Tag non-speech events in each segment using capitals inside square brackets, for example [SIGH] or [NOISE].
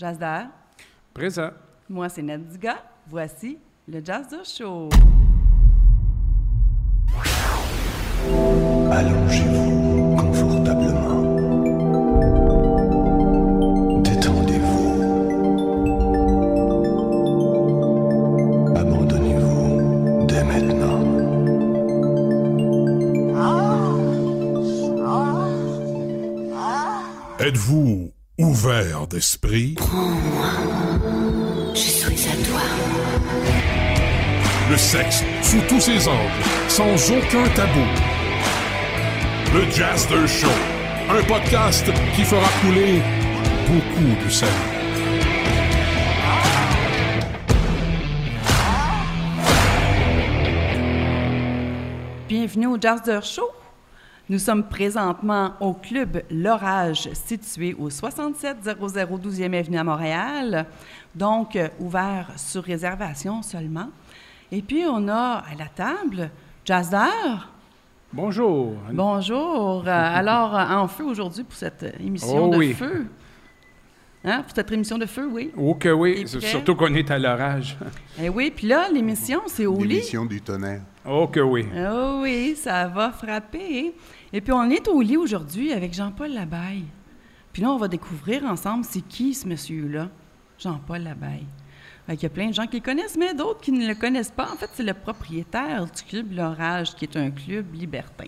Jazz Présent. Moi, c'est Nadiga. Voici le Jazz Show. Allongez-vous d'esprit? Je suis à toi. Le sexe sous tous ses angles, sans aucun tabou. Le Jazzer Show, un podcast qui fera couler beaucoup de sel. Bienvenue au Jazzer Show. Nous sommes présentement au club L'Orage, situé au 6700 12e Avenue à Montréal, donc euh, ouvert sur réservation seulement. Et puis, on a à la table Jazzer. Bonjour. Bonjour. Euh, [LAUGHS] Alors, euh, en feu aujourd'hui pour cette émission Oh de oui. feu. Hein, pour cette émission de feu, oui. Oh que oui, surtout qu'on est à l'orage. [LAUGHS] Eh oui, puis là, l'émission, c'est au lit. L'émission du tonnerre. Oh que oui. Oh oui, ça va frapper. Et puis, on est au lit aujourd'hui avec Jean-Paul Labaille. Puis là, on va découvrir ensemble c'est qui ce monsieur-là, Jean-Paul Labaille. Qu'il y a plein de gens qui le connaissent, mais d'autres qui ne le connaissent pas. En fait, c'est le propriétaire du club L'Orage, qui est un club libertin.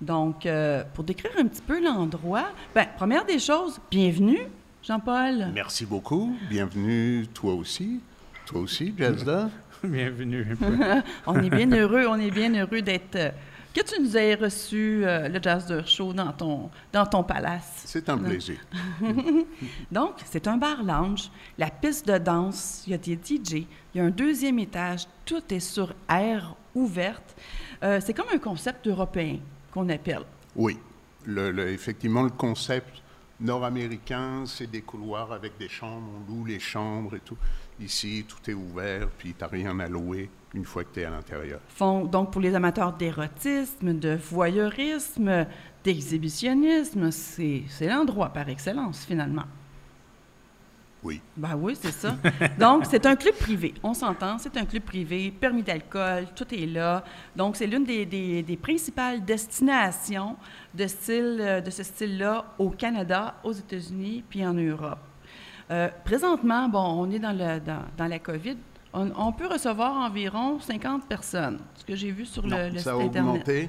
Donc, euh, pour décrire un petit peu l'endroit, ben, première des choses, bienvenue, Jean-Paul. Merci beaucoup. Bienvenue, toi aussi. Toi aussi, Jazda. [LAUGHS] Bienvenue. [LAUGHS] On est bien heureux, on est bien heureux d'être. Que tu nous aies reçu euh, le Jazz de Show dans ton, dans ton palace. C'est un plaisir. [LAUGHS] Donc, c'est un bar lounge, la piste de danse, il y a des DJ, il y a un deuxième étage, tout est sur air ouverte. Euh, c'est comme un concept européen qu'on appelle. Oui. Le- le- effectivement, le concept nord-américain, c'est des couloirs avec des chambres. On loue les chambres et tout. Ici, tout est ouvert, puis tu n'as rien à louer une fois que tu es à l'intérieur. Font, donc, pour les amateurs d'érotisme, de voyeurisme, d'exhibitionnisme, c'est l'endroit par excellence, finalement. Oui. Ben oui, c'est ça. [LAUGHS] Donc, c'est un club privé. On s'entend, c'est un club privé, permis d'alcool, tout est là. Donc, c'est l'une des, des- des principales destinations de, style, euh, de ce style-là au Canada, aux États-Unis, puis en Europe. Euh, présentement, bon, on est dans, le, dans, dans la COVID. On, on peut recevoir environ 50 personnes, ce que j'ai vu sur Non, le, le site ça a Internet. augmenté.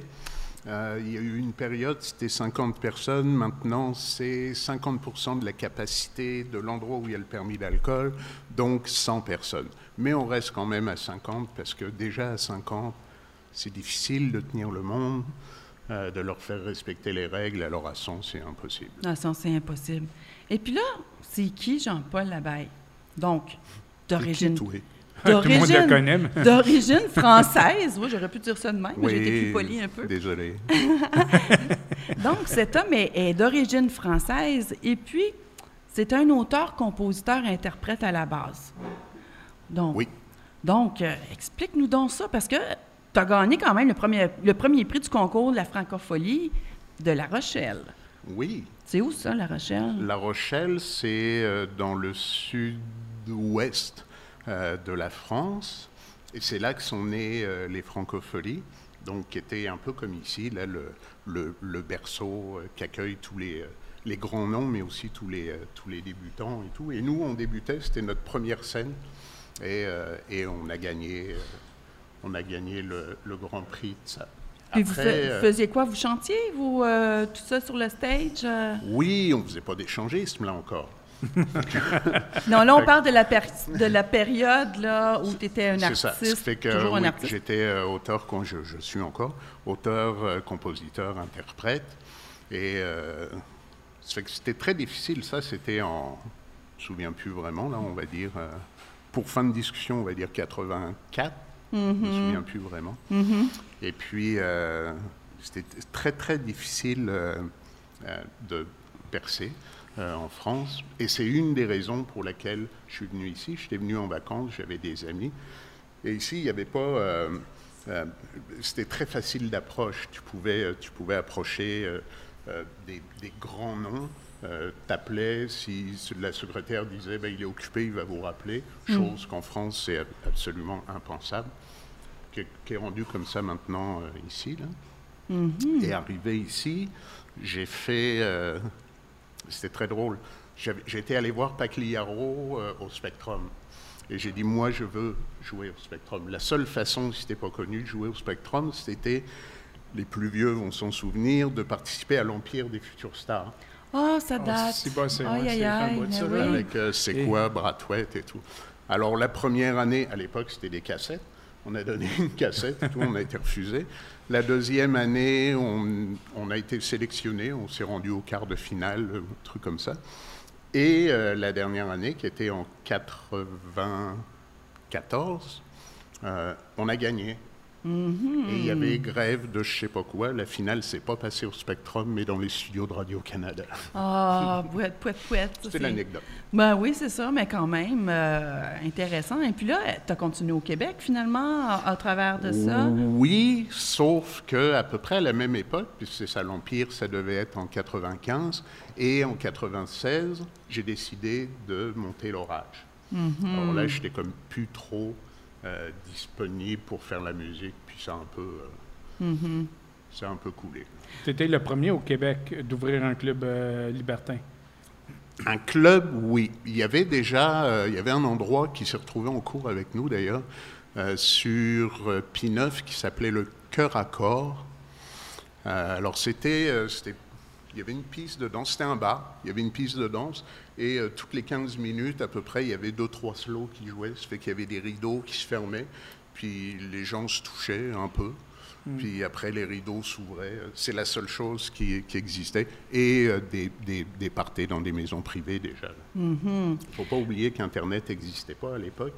Euh, il y a eu une période, c'était 50 personnes. Maintenant, c'est 50% de la capacité de l'endroit où il y a le permis d'alcool, donc 100 personnes. Mais on reste quand même à 50 parce que déjà à 50, c'est difficile de tenir le monde, euh, de leur faire respecter les règles. Alors à 100, c'est impossible. Ah, ça, c'est impossible. Et puis là, c'est qui Jean-Paul Labaille? Donc, d'origine D'origine [LAUGHS] française. Oui, j'aurais pu dire ça de même, mais j'ai été plus poli un peu. Désolé. [LAUGHS] Donc, cet homme est, est d'origine française et puis c'est un auteur, compositeur, interprète à la base. Donc, Oui. donc euh, explique-nous donc ça parce que tu as gagné quand même le premier, le premier prix du concours de la francophonie de La Rochelle. Oui. C'est où ça, La Rochelle? La Rochelle, c'est euh, dans le sud-ouest de la France. Et c'est là que sont nées euh, les francopholies, donc qui était un peu comme ici, là, le, le- le berceau euh, qui accueille tous les, euh, les grands noms, mais aussi tous les, euh, tous les débutants et tout. Et nous, on débutait, c'était notre première scène. Et, euh, et on a gagné, euh, on a gagné le, le grand prix de ça. Vous, Après, euh, faisiez quoi? Vous chantiez, vous, euh, tout ça sur le stage? euh? oui, on ne faisait pas d'échangisme là encore. [LAUGHS] Non, là, on parle de la, per- de la période là, où tu étais un C'est ça. artiste, Ça fait que toujours un oui, artiste. j'étais euh, auteur, quand je, je suis encore auteur, euh, compositeur, interprète. Et euh, ça fait que c'était très difficile. Ça, c'était en. Je me souviens plus vraiment, là, on va dire. euh, pour fin de discussion, on va dire 84. Je Mm-hmm. me souviens plus vraiment. Et puis, euh, c'était très, très difficile euh, euh, de percer euh, en France. Et c'est une des raisons pour laquelle je suis venu ici. J'étais venu en vacances, j'avais des amis. Et ici, il n'y avait pas. euh, euh, C'était très facile d'approche. Tu pouvais, euh, tu pouvais approcher euh, euh, des, des grands noms euh, t'appelait, si la secrétaire disait ben, il est occupé, il va vous rappeler, Mm. chose qu'en France c'est ab- absolument impensable, qui est, qui est rendu comme ça maintenant euh, ici. Là. Mm-hmm. Et arrivé ici, j'ai fait. C'était très drôle. J'étais allé voir Pagliaro euh, au Spectrum. Et j'ai dit, moi, je veux jouer au Spectrum. La seule façon, si t'es pas connu, de jouer au Spectrum, c'était, les plus vieux vont s'en souvenir, de participer à l'Empire des futures stars. Ah, ça date. c'est pas- c'est- Aïe, ouais, aïe, c'est là, oui. Avec euh, C'est Et- quoi, Bratouette et tout. Alors, la première année, à l'époque, c'était des cassettes. On a donné une cassette et tout, on a été refusé. La deuxième année, on, a été sélectionné, on s'est rendu au quart de finale, un truc comme ça. Et euh, la dernière année, qui était en 94, euh, on a gagné. Mm-hmm. Et il y avait grève de je sais pas quoi. La finale s'est pas passée au Spectrum, mais dans les studios de Radio-Canada. Ah, [LAUGHS] pouette, pouette, pouette. ça, C'est l'anecdote. Ben oui, c'est ça, mais quand même euh, intéressant. Et puis là, tu as continué au Québec finalement à, à travers de ça? Oui, sauf que à peu près à la même époque, puisque c'est ça l'Empire, ça devait être en 95, et en 96, j'ai décidé de monter l'orage. Mm-hmm. Alors là, j'étais comme plus trop euh, disponible pour faire la musique, puis ça a un peu, euh, Mm-hmm. ça a un peu coulé. Tu étais le premier au Québec d'ouvrir un club euh, libertin. Un club, oui. Il y avait déjà, euh, il y avait un endroit qui s'est retrouvé en cours avec nous d'ailleurs, euh, sur euh, P9 qui s'appelait le Cœur à corps. Euh, alors c'était, euh, c'était, il y avait une piste de danse, c'était un bar, il y avait une piste de danse et euh, toutes les 15 minutes à peu près, il y avait deux trois slows qui jouaient, ça fait qu'il y avait des rideaux qui se fermaient, puis les gens se touchaient un peu. Puis après, les rideaux s'ouvraient. C'est la seule chose qui, qui existait. Et euh, des, des, des parties dans des maisons privées déjà. Il ne faut pas oublier qu'Internet n'existait pas à l'époque.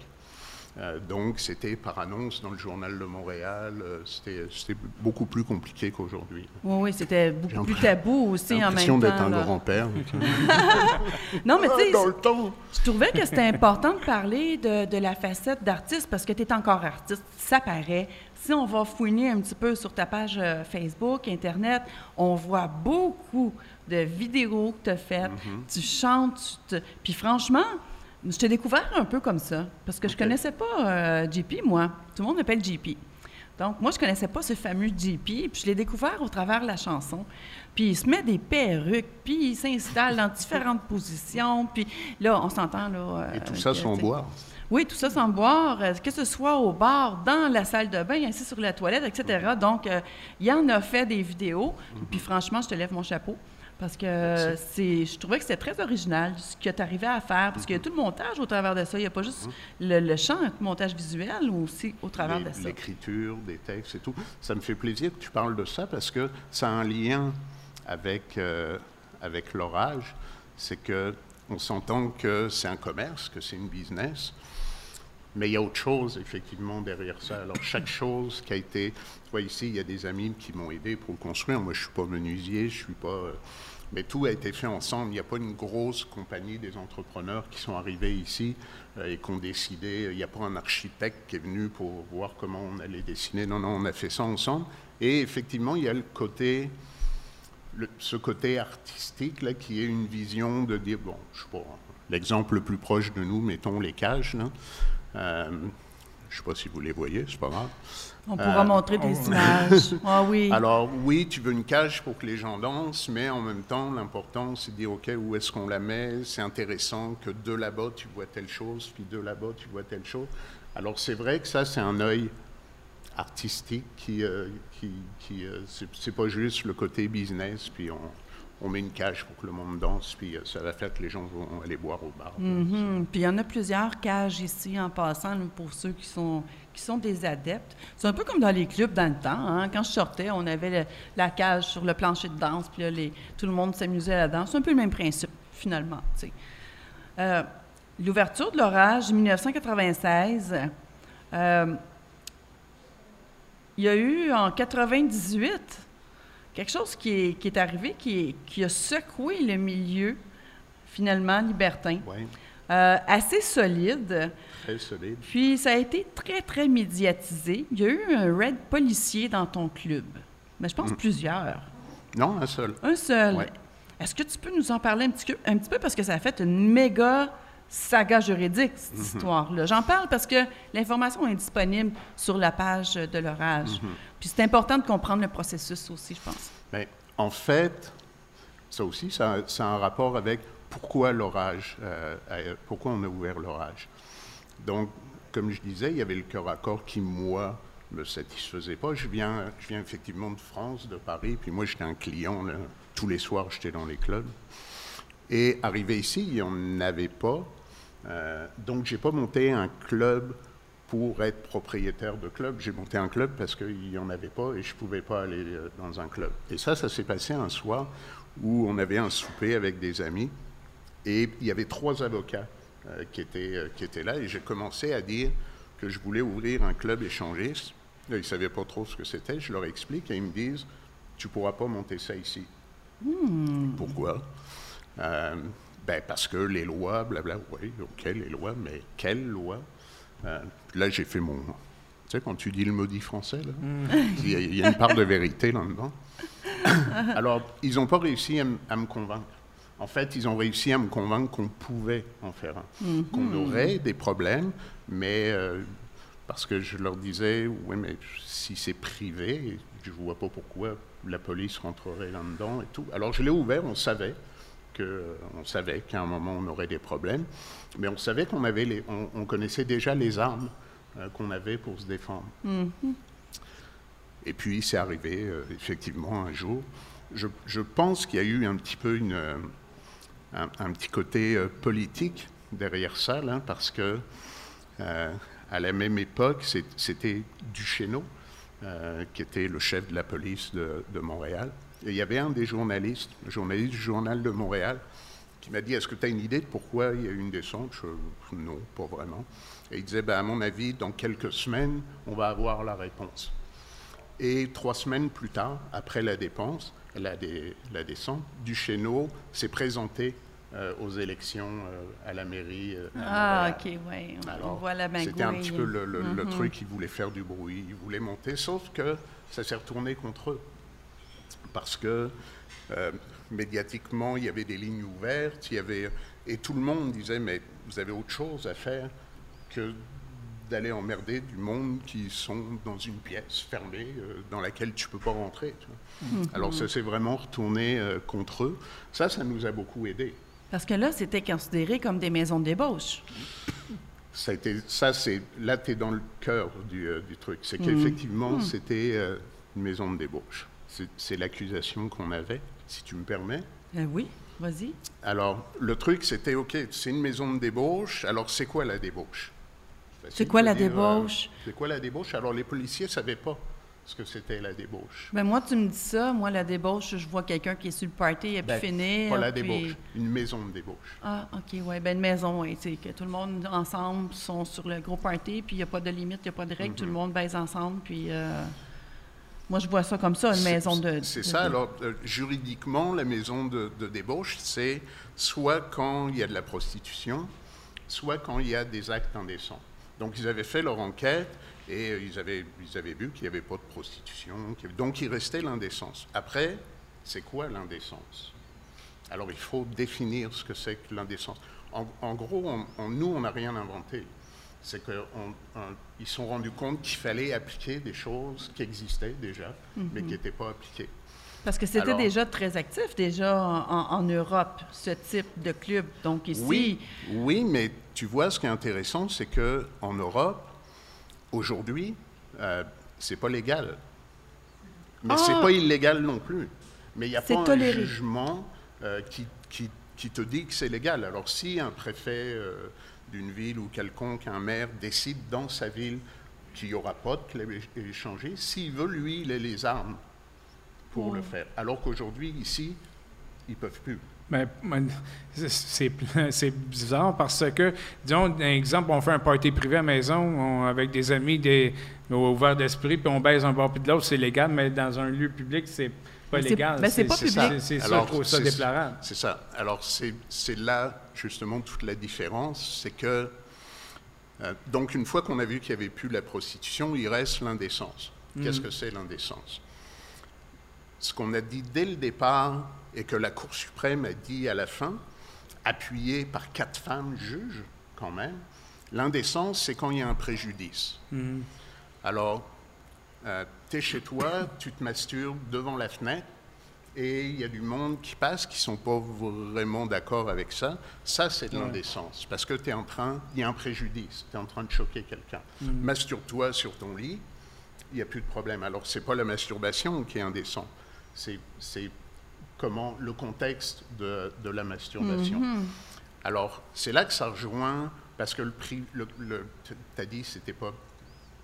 Euh, donc, c'était par annonce dans le Journal de Montréal. euh, c'était beaucoup plus compliqué qu'aujourd'hui. Oui, oui, c'était beaucoup plus tabou aussi en l'impression même d'être temps. un là. grand-père. [LAUGHS] Non, mais tu sais, je trouvais que c'était important de parler de, de la facette d'artiste parce que tu es encore artiste, ça paraît. Si on va fouiner un petit peu sur ta page euh, Facebook, Internet, on voit beaucoup de vidéos que tu as faites. Mm-hmm. Tu chantes, tu te- puis franchement, je t'ai découvert un peu comme ça parce que je Ok. connaissais pas euh, JP, moi. Tout le monde m'appelle JP. Donc, moi, je connaissais pas ce fameux JP, puis je l'ai découvert au travers de la chanson. Puis il se met des perruques, puis il s'installe dans différentes [LAUGHS] positions, puis là, on s'entend, là... euh, Et tout ça que, sans boire. Oui, tout ça sans boire, euh, que ce soit au bar, dans la salle de bain, assis sur la toilette, etc. Donc, il en a fait des vidéos, puis franchement, je te lève mon chapeau. Parce que c'est, je trouvais que c'était très original ce que tu arrivais à faire, parce qu'il y a tout le montage au travers de ça. Il n'y a pas juste le, le chant, le montage visuel, aussi au travers de ça. L'écriture, des textes et tout. Ça me fait plaisir que tu parles de ça parce que ça a un lien avec, euh, avec l'orage. C'est que on s'entend que c'est un commerce, que c'est une business, mais il y a autre chose effectivement derrière ça. Alors chaque chose qui a été, tu vois ici, il y a des amis qui m'ont aidé pour le construire. Moi, je suis pas menuisier, je suis pas, euh, mais tout a été fait ensemble. Il n'y a pas une grosse compagnie des entrepreneurs qui sont arrivés ici euh, et qui ont décidé. Il n'y a pas un architecte qui est venu pour voir comment on allait dessiner. Non, non, on a fait ça ensemble. Et effectivement, il y a le côté ce côté artistique là, qui est une vision de dire, bon, je sais pas, l'exemple le plus proche de nous, mettons les cages, là. Euh, je sais pas si vous les voyez, c'est pas grave. On pourra Euh, montrer des images. [LAUGHS] Ah oui. Alors oui, tu veux une cage pour que les gens dansent, mais en même temps, l'important, c'est de dire, OK, où est-ce qu'on la met? C'est intéressant que de là-bas, tu vois telle chose, puis de là-bas, tu vois telle chose. Alors c'est vrai que ça, c'est un œil artistique qui, euh, qui, qui euh, c'est pas juste le côté business, puis on, on met une cage pour que le monde danse, puis euh, ça va faire que les gens vont aller boire au bar. Mhm. Puis il y en a plusieurs cages ici en passant pour ceux qui sont, des adeptes. C'est un peu comme dans les clubs dans le temps. hein. Quand je sortais, on avait la cage sur le plancher de danse, puis tout le monde s'amusait là-dedans. C'est un peu le même principe, finalement. Euh, L'ouverture de l'orage 1996, euh, il y a eu en 98 quelque chose qui est, qui est arrivé qui, est- qui a secoué le milieu, finalement, libertin. Oui, Euh, assez solide. très solide. Puis ça a été très, très médiatisé. Il y a eu un raid policier dans ton club. Mais je pense plusieurs. Non, un seul. Un seul. Ouais. Est-ce que tu peux nous en parler un petit, peu, un petit peu parce que ça a fait une méga saga juridique, cette Mhm. histoire-là. J'en parle parce que l'information est disponible sur la page de l'orage. Mhm. Puis c'est important de comprendre le processus aussi, je pense. Mais en fait, ça aussi, ça, ça a un rapport avec pourquoi l'orage, euh, pourquoi on a ouvert l'orage. Donc, comme je disais, il y avait le cœur à corps qui, moi, me satisfaisait pas. Je viens, je viens effectivement de France, de Paris, puis moi, j'étais un client, là. tous les soirs, j'étais dans les clubs. Et arrivé ici, il n'y en avait pas. Euh, donc, j'ai pas monté un club pour être propriétaire de club. J'ai monté un club parce qu'il n'y en avait pas et je ne pouvais pas aller euh, dans un club. Et ça, ça s'est passé un soir où on avait un souper avec des amis et il y avait trois avocats euh, qui, étaient, euh, qui étaient là et j'ai commencé à dire que je voulais ouvrir un club échangiste. Là, ils ne savaient pas trop ce que c'était. Je leur explique et ils me disent Tu ne pourras pas monter ça ici. Pourquoi Euh, ben parce que les lois, blabla, oui, ok, les lois, mais quelles lois? Euh, Là, j'ai fait mon. Tu sais, quand tu dis le maudit français, là, il, y a, il y a une part de vérité là-dedans. [COUGHS] Alors, ils n'ont pas réussi à, me convaincre. En fait, ils ont réussi à me convaincre qu'on pouvait en faire un, qu'on aurait des problèmes, mais euh, parce que je leur disais, oui, mais si c'est privé, je ne vois pas pourquoi la police rentrerait là-dedans et tout. Alors, je l'ai ouvert, on savait que, on savait qu'à un moment on aurait des problèmes, mais on savait qu'on avait les, on, on connaissait déjà les armes euh, qu'on avait pour se défendre. Et puis c'est arrivé euh, effectivement un jour. Je, je pense qu'il y a eu un petit peu une, euh, un, un petit côté euh, politique derrière ça, là, parce que euh, à la même époque, c'était Duchesneau euh, qui était le chef de la police de, de Montréal. Et il y avait un des journalistes, le journaliste du journal de Montréal, qui m'a dit Est-ce que tu as une idée de pourquoi il y a eu une descente? Je, Non, pas vraiment. Et il disait ben, À mon avis, dans quelques semaines, on va avoir la réponse. Et trois semaines plus tard, après la dépense, la, dé- la descente, Duchesneau s'est présenté euh, aux élections euh, à la mairie. euh, à Ah. OK, oui. On voit la. C'était un petit peu le, le- le Mhm. truc, ils voulaient faire du bruit, ils voulaient monter, sauf que ça s'est retourné contre eux. Parce que euh, médiatiquement, il y avait des lignes ouvertes, il y avait, et tout le monde disait, mais vous avez autre chose à faire que d'aller emmerder du monde qui sont dans une pièce fermée euh, dans laquelle tu peux pas rentrer. tu vois. Alors ça s'est vraiment retourné euh, contre eux. Ça, ça nous a beaucoup aidés. Parce que là, c'était considéré comme des maisons de débauche. Ça, a été, ça c'est là, tu es dans le cœur du, euh, du truc. C'est qu'effectivement, c'était euh, une maison de débauche. C'est- l'accusation qu'on avait, si tu me permets. Euh, oui, vas-y. Alors, le truc, c'était, OK, c'est une maison de débauche, alors c'est quoi la débauche? C'est quoi la dire, euh, débauche? c'est quoi la débauche? Alors, les policiers ne savaient pas ce que c'était la débauche. Ben moi, tu me dis ça. Moi, la débauche, je vois quelqu'un qui est sur le party, il a pu Ben, finir. Pas la puis- débauche, une maison de débauche. Ah, OK, oui. Ben une maison, oui. C'est que tout le monde ensemble sont sur le gros party, puis il n'y a pas de limite, il n'y a pas de règle. Tout Mhm. le monde baise ensemble, puis... euh, moi, je vois ça comme ça, une maison de... C'est ça. de- Alors, euh, juridiquement, la maison de, de débauche, c'est soit quand il y a de la prostitution, soit quand il y a des actes indécents. Donc, ils avaient fait leur enquête et euh, ils, avaient, ils avaient vu qu'il n'y avait pas de prostitution. avait- Donc, il restait l'indécence. Après, c'est quoi l'indécence? Alors, il faut définir ce que c'est que l'indécence. En, en gros, on- on- nous, on n'a rien inventé. C'est qu'ils se sont rendus compte qu'il fallait appliquer des choses qui existaient déjà, mais qui n'étaient pas appliquées. Parce que c'était déjà très actif, déjà en, Europe, ce type de club. Donc ici, Oui, oui, mais tu vois, ce qui est intéressant, c'est que en Europe, aujourd'hui, euh, c'est pas légal. Mais Ah! c'est pas illégal non plus. Mais il n'y a pas un toléré. jugement euh, qui, qui- qui te dit que c'est légal. Alors si un préfet euh, d'une ville ou quelconque, un maire, décide dans sa ville qu'il n'y aura pas de club é- échangé, s'il veut, lui, il a les armes pour le faire. Alors qu'aujourd'hui, ici, ils ne peuvent plus. Ben, c'est- bizarre parce que, disons, un exemple, on fait un party privé à la maison on- avec des amis des, ouverts d'esprit, puis on baise un bord puis de l'autre, c'est légal, mais dans un lieu public, c'est pas Mais c'est- légal. ben, c'est pas public. C'est ça, Alors, je trouve ça c'est- déplorable. C'est ça. Alors, c'est là, justement, toute la différence. C'est que, euh, donc, une fois qu'on a vu qu'il n'y avait plus la prostitution, il reste l'indécence. Qu'est-ce que c'est l'indécence? Ce qu'on a dit dès le départ et que la Cour suprême a dit à la fin, appuyé par quatre femmes juges quand même, l'indécence, c'est quand il y a un préjudice. Alors, tu es chez toi, tu te masturbes devant la fenêtre, et il y a du monde qui passe qui ne sont pas vraiment d'accord avec ça. Ça, c'est de l'indécence, parce que tu es en train, il y a un préjudice, tu es en train de choquer quelqu'un. Masturbe-toi sur ton lit, il n'y a plus de problème. Alors, ce n'est pas la masturbation qui est indécent, c'est comment le contexte de, de la masturbation. Alors, c'est là que ça rejoint, parce que le prix, le, tu as dit c'était pas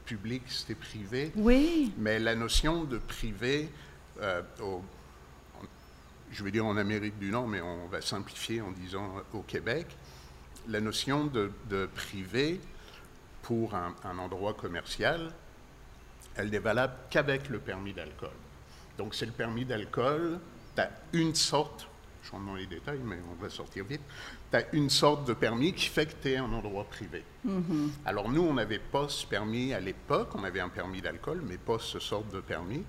public, c'était privé. Oui. Mais la notion de privé, euh, au, je vais dire en Amérique du Nord, mais on va simplifier en disant au Québec, la notion de, de privé pour un, un, endroit commercial, elle n'est valable qu'avec le permis d'alcool. Donc c'est le permis d'alcool, tu as une sorte, je rentre dans les détails, mais on va sortir vite, tu as une sorte de permis qui fait que tu es un endroit privé. Mm -hmm. Alors nous, on n'avait pas ce permis à l'époque, on avait un permis d'alcool, mais pas ce sorte de permis.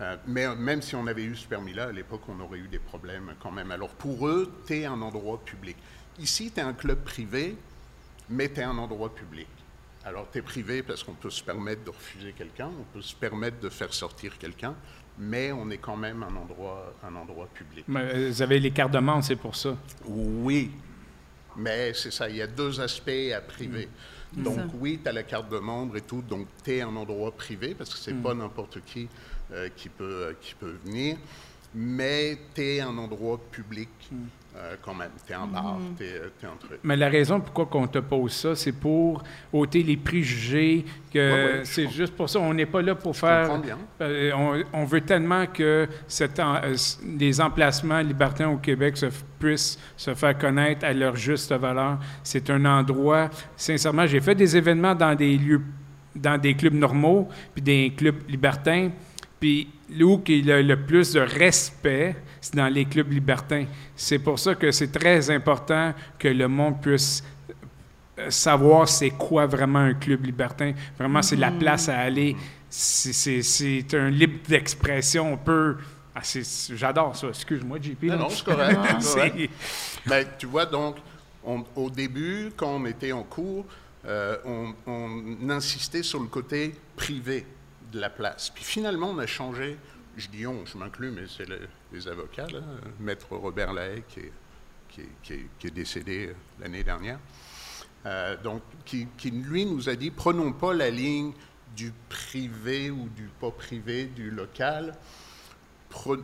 Euh, mais même si on avait eu ce permis-là, à l'époque, on aurait eu des problèmes quand même. Alors pour eux, tu es un endroit public. Ici, tu es un club privé, mais tu es un endroit public. Alors tu es privé parce qu'on peut se permettre de refuser quelqu'un, on peut se permettre de faire sortir quelqu'un, mais on est quand même un endroit, un endroit public. Mais vous avez les cartes de membre, c'est pour ça? Oui, mais c'est ça, il y a deux aspects à privé. Mmh. Donc oui, tu as la carte de membre et tout, donc tu es un endroit privé parce que c'est mmh. pas n'importe qui euh, qui, peut, euh, qui peut venir, mais tu es un endroit public mmh. Euh, quand même. Tu es un bar, tu es, es, un truc. Mais la raison pourquoi on te pose ça, c'est pour ôter les préjugés, que Ouais, ouais, c'est juste pour ça, on n'est pas là pour Je faire... bien. Euh, on, on veut tellement que cet en- euh, les emplacements libertins au Québec se puissent se faire connaître à leur juste valeur. C'est un endroit, sincèrement, j'ai fait des événements dans des lieux, dans des clubs normaux, puis des clubs libertins, puis où y a le plus de respect, c'est dans les clubs libertins. C'est pour ça que c'est très important que le monde puisse euh, savoir c'est quoi vraiment un club libertin. Vraiment, c'est la place à aller. C'est- un libre d'expression. On peut. Ah, c'est- J'adore ça. Excuse-moi, JP. Non, non, c'est correct. [LAUGHS] Ben, tu vois, donc, on- au début, quand on était en cours, euh, on, on insistait sur le côté privé de la place. Puis finalement, on a changé. Je dis on, je m'inclus, mais c'est le- les avocats, Maître Robert Lahaye, qui est, décédé euh, l'année dernière. Euh, donc, qui, lui nous a dit prenons pas la ligne du privé ou du pas privé, du local,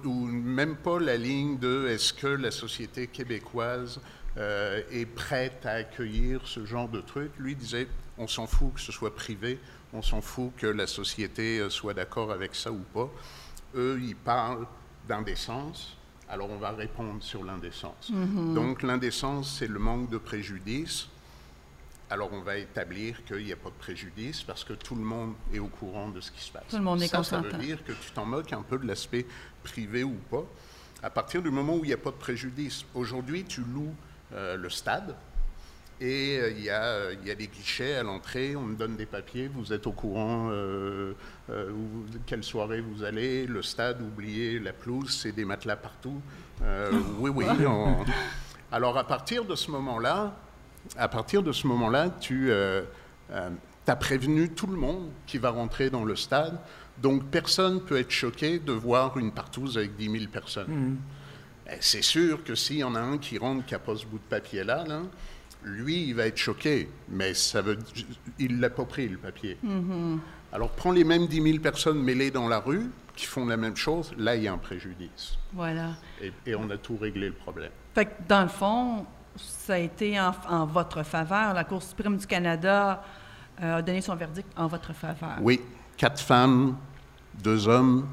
ou même pas la ligne de est-ce que la société québécoise euh, est prête à accueillir ce genre de truc? Lui disait on s'en fout que ce soit privé, on s'en fout que la société euh, soit d'accord avec ça ou pas. Eux, ils parlent d'indécence. Alors on va répondre sur l'indécence. Donc l'indécence, c'est le manque de préjudice. Alors on va établir qu'il n'y a pas de préjudice parce que tout le monde est au courant de ce qui se passe. Tout le monde est ça, ça veut dire que tu t'en moques un peu de l'aspect privé ou pas. À partir du moment où il n'y a pas de préjudice. Aujourd'hui, tu loues euh, le stade et euh, il y, a, euh, il y a des guichets à l'entrée, on me donne des papiers, vous êtes au courant euh, euh, où- quelle soirée vous allez, le stade, oubliez la pelouse, c'est des matelas partout. Euh, oui, oui. [LAUGHS] on- Alors à partir de ce moment-là, à partir de ce moment-là, tu as prévenu tout le monde qui va rentrer dans le stade. Donc personne peut être choqué de voir une partouze avec 10 000 personnes. Ben, C'est sûr que s'il y en a un qui rentre qui n'a pas ce bout de papier-là, là, lui, il va être choqué. Mais ça veut, il ne l'a pas pris, le papier. Alors prends les mêmes 10 000 personnes mêlées dans la rue qui font la même chose, là, il y a un préjudice. Voilà. Et, et on a tout réglé le problème. Fait que, dans le fond, ça a été en, en votre faveur. La Cour suprême du Canada euh, a donné son verdict en votre faveur. Oui, quatre femmes, deux hommes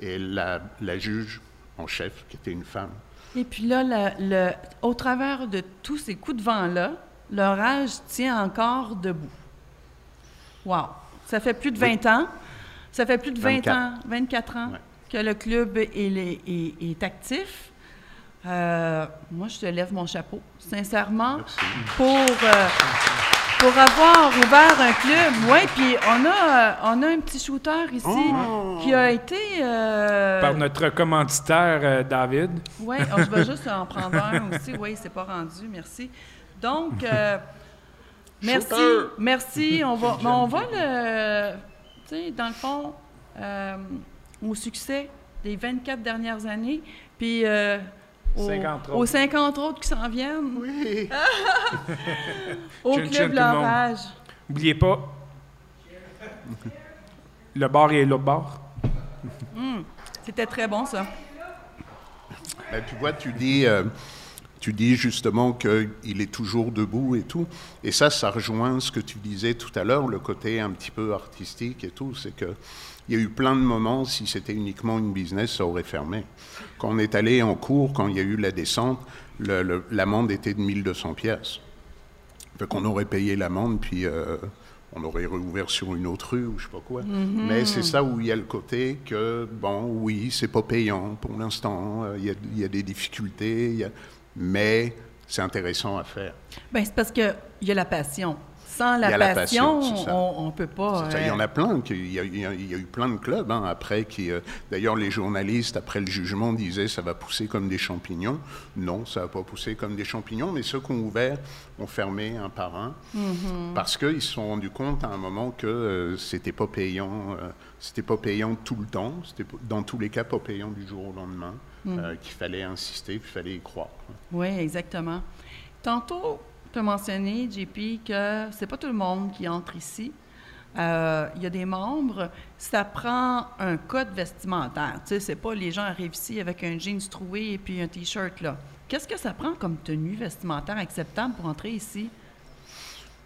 et la, la juge en chef, qui était une femme. Et puis là, le- le- au travers de tous ces coups de vent-là, l'orage tient encore debout. Wow! Ça fait plus de 20 ans. Ça fait plus de 20 24. ans, 24 ans Ouais. que le club est, est- est- est actif. Euh, moi, je te lève mon chapeau, sincèrement, Merci. pour, euh, pour avoir ouvert un club. Oui, puis on a, euh, on a un petit shooter ici Oh. qui a été. euh, Par notre commanditaire, euh, David. Oui, je vais [LAUGHS] juste en prendre un aussi. Oui, c'est pas rendu, merci. Donc, euh, [LAUGHS] merci, Shooter. merci. [LAUGHS] On va, mais on va le, tu sais, dans le fond, euh, au succès des 24 dernières années, puis euh, aux, 50 autres. aux 50 autres qui s'en viennent, Oui. [LAUGHS] au Chin, Club. L'Orage. N'oubliez pas, le bar est l'autre bar. C'était très bon, ça. Ben, tu vois, tu dis, euh, tu dis justement qu'il est toujours debout et tout. Et ça, ça rejoint ce que tu disais tout à l'heure, le côté un petit peu artistique et tout. C'est que il y a eu plein de moments, si c'était uniquement une business, ça aurait fermé. Quand on est allé en cours, quand il y a eu la descente, l'amende était de 1200 pièces. Fait qu'on aurait payé l'amende, puis euh, on aurait réouvert sur une autre rue ou je sais pas quoi. Mais c'est ça où il y a le côté que, bon, oui, c'est pas payant pour l'instant, euh, il y, a, il y a des difficultés, il y a- mais c'est intéressant à faire. Ben, c'est parce qu'il y a la passion. Sans la, passion, on ne peut pas. Il y en euh, a plein, il y a, il y a- il y a eu plein de clubs hein, après qui, euh, d'ailleurs les journalistes après le jugement disaient ça va pousser comme des champignons. Non, ça va pas pousser comme des champignons, mais ceux qui ont ouvert ont fermé un par un Mm-hmm. parce qu'ils se sont rendus compte à un moment que euh, c'était pas payant, euh, c'était pas payant tout le temps, c'était dans tous les cas pas payant du jour au lendemain, Mm. euh, qu'il fallait insister, qu'il fallait y croire. Oui, exactement. Tantôt, tu as mentionné, JP, que c'est pas tout le monde qui entre ici. Euh, Il y a des membres, ça prend un code vestimentaire. Tu sais, c'est pas les gens arrivent ici avec un jeans troué et puis un T-shirt, là. Qu'est-ce que ça prend comme tenue vestimentaire acceptable pour entrer ici?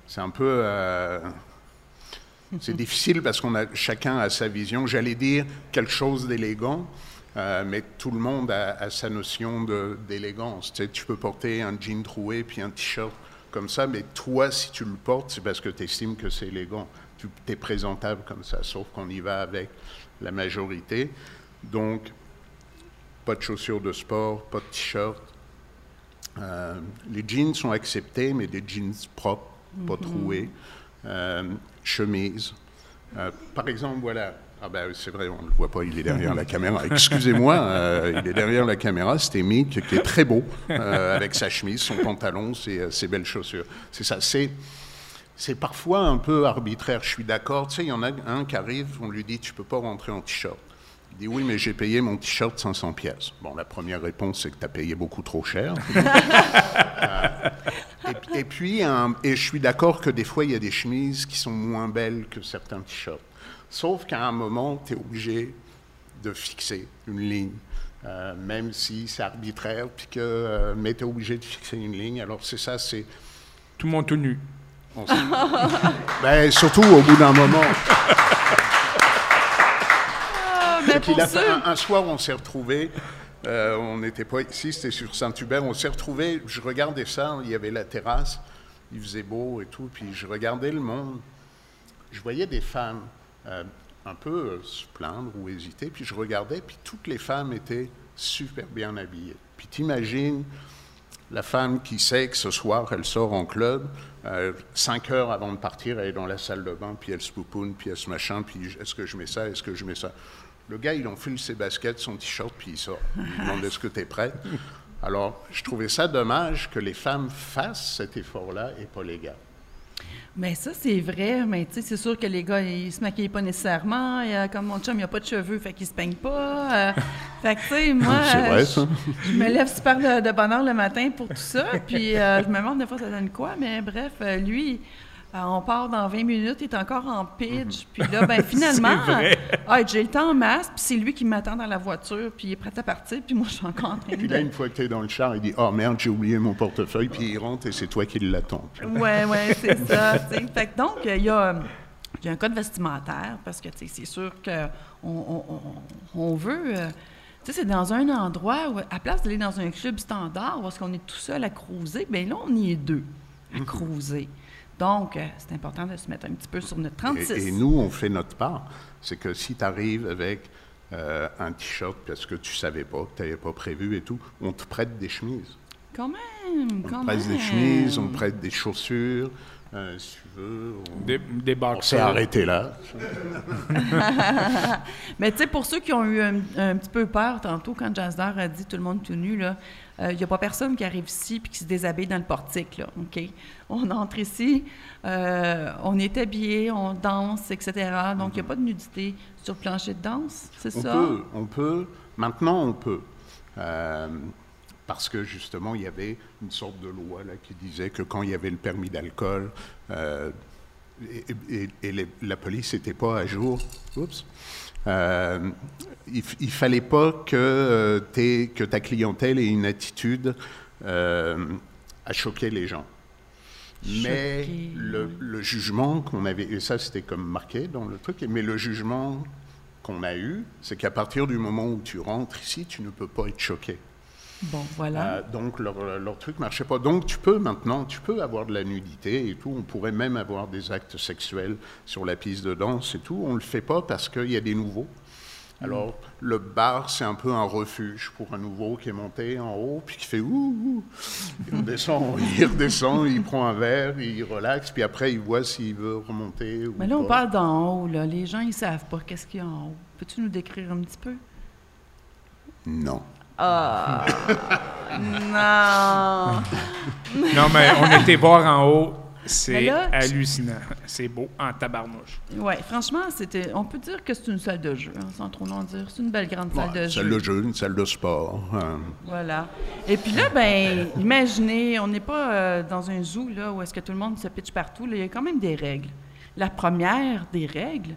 C'est un peu. euh, c'est difficile parce qu'on a chacun a sa vision. J'allais dire quelque chose d'élégant, euh, mais tout le monde a, a sa notion d'élégance. Tu, sais, tu peux porter un jean troué puis un t-shirt comme ça, mais toi, si tu le portes, c'est parce que tu estimes que c'est élégant. Tu es présentable comme ça, sauf qu'on y va avec la majorité. Donc, pas de chaussures de sport, pas de t-shirt. Euh, les jeans sont acceptés, mais des jeans propres, pas troués. Euh, chemise. Euh, par exemple, voilà. Ah ben, c'est vrai, on ne le voit pas, il est derrière la caméra. Excusez-moi, [LAUGHS] euh, il est derrière la caméra. C'était Mick, qui est très beau, euh, avec sa chemise, son pantalon, ses, euh, ses belles chaussures. C'est ça. C'est, c'est parfois un peu arbitraire, je suis d'accord. Tu sais, il y en a un qui arrive, on lui dit, tu peux pas rentrer en t-shirt. Il dit, oui, mais j'ai payé mon t-shirt 500 pièces. Bon, la première réponse, c'est que tu as payé beaucoup trop cher. [LAUGHS] Et, et puis, un- et je suis d'accord que des fois, il y a des chemises qui sont moins belles que certains t-shirts. Sauf qu'à un moment, tu es obligé de fixer une ligne, euh, même si c'est arbitraire, puis que, euh, mais tu es obligé de fixer une ligne. Alors, c'est ça, c'est. Tout le monde tout nu. [LAUGHS] ben, surtout au bout d'un moment. Ah, pour ça, un, un soir, on s'est retrouvés. euh, on n'était pas ici, c'était sur Saint-Hubert. On s'est retrouvés. Je regardais ça. Il y avait la terrasse. Il faisait beau et tout. Puis je regardais le monde. Je voyais des femmes euh, un peu euh, se plaindre ou hésiter. Puis je regardais. Puis toutes les femmes étaient super bien habillées. Puis t'imagines la femme qui sait que ce soir, elle sort en club, euh, cinq heures avant de partir, elle est dans la salle de bain, puis elle se poupoune, puis elle se machin, puis est-ce que je mets ça, est-ce que je mets ça? Le gars, il enfile ses baskets, son t-shirt, puis il sort. Il demande est-ce que tu es prête [LAUGHS] Alors, je trouvais ça dommage que les femmes fassent cet effort-là et pas les gars. Mais ça, c'est vrai, mais tu sais, c'est sûr que les gars, ils se maquillent pas nécessairement. Comme mon chum, il a pas de cheveux, fait qu'il se peigne pas. euh, [LAUGHS] fait que, tu sais, moi, vrai, je- ça. je me lève super de, de bonne heure le matin pour tout ça. Puis euh, je me demande des fois ça donne quoi, mais bref, euh, lui, on part dans 20 minutes, il est encore en pitch. Puis là, ben [LAUGHS] finalement, [LAUGHS] ah, j'ai le temps en masse, puis c'est lui qui m'attend dans la voiture, puis il est prêt à partir, puis moi, je suis encore en train Puis là, une fois que tu es dans le char, il dit Oh merde, j'ai oublié mon portefeuille, puis il rentre et c'est toi qui l'attends. Ouais, ouais, [LAUGHS] c'est ça. Fait que donc, il y a, il y a un code vestimentaire parce que c'est sûr qu'on on, on- on veut. euh, tu sais, c'est dans un endroit où, à place d'aller dans un club standard où est-ce qu'on est tout seul à cruiser, bien là, on y est deux à cruiser. Donc, euh, c'est important de se mettre un petit peu sur notre 36. Et, et nous, on fait notre part. C'est que si tu arrives avec euh, un t-shirt parce que tu savais pas, que tu n'avais pas prévu et tout, on te prête des chemises. Quand même! même, On quand te prête des chemises, on te prête des chaussures, euh, si tu veux. On, Des, des on s'est arrêté là. [LAUGHS] Mais tu sais, pour ceux qui ont eu un, un petit peu peur tantôt, quand Jazdar a dit tout le monde tout nu, là, il n'y a pas personne qui arrive ici puis qui se déshabille dans le portique, là, OK? On entre ici, euh, on est habillé, on danse, etc. Donc, il n'y a pas de nudité sur le plancher de danse, c'est On ça? peut, on peut. Maintenant, on peut. Euh, parce que justement, il y avait une sorte de loi là, qui disait que quand il y avait le permis d'alcool, euh, et, et- et les- la police n'était pas à jour, oups, euh, il, il fallait pas que, euh, que ta clientèle ait une attitude euh, à choquer les gens. Mais le jugement qu'on avait, et ça c'était comme marqué dans le truc, mais le jugement qu'on a eu, c'est qu'à partir du moment où tu rentres ici, tu ne peux pas être choqué. Bon, voilà. Euh, donc leur, leur truc marchait pas. Donc tu peux maintenant, tu peux avoir de la nudité et tout. On pourrait même avoir des actes sexuels sur la piste de danse et tout. On le fait pas parce qu'il y a des nouveaux. Alors le bar c'est un peu un refuge pour un nouveau qui est monté en haut puis qui fait ouh. ouh. Il [LAUGHS] redescend, il redescend, il prend un verre, il relaxe puis après il voit s'il veut remonter ou Mais là, on pas. parle d'en haut, là. Les gens, ils savent pas qu'est-ce qu'il y a en haut. Peux-tu nous décrire un petit peu? Non. Ah! non! Non, mais on était voir en haut. C'est hallucinant. C'est beau en tabarnouche. Oui, franchement, c'était. On peut dire que c'est une salle de jeu, hein, sans trop en dire. C'est une belle grande salle Ouais, de salle jeu. de jeu, une salle de sport. hein. Voilà. Et puis là, ben, imaginez, on n'est pas euh, dans un zoo là où est-ce que tout le monde se pitche partout. là. Il y a quand même des règles. La première des règles,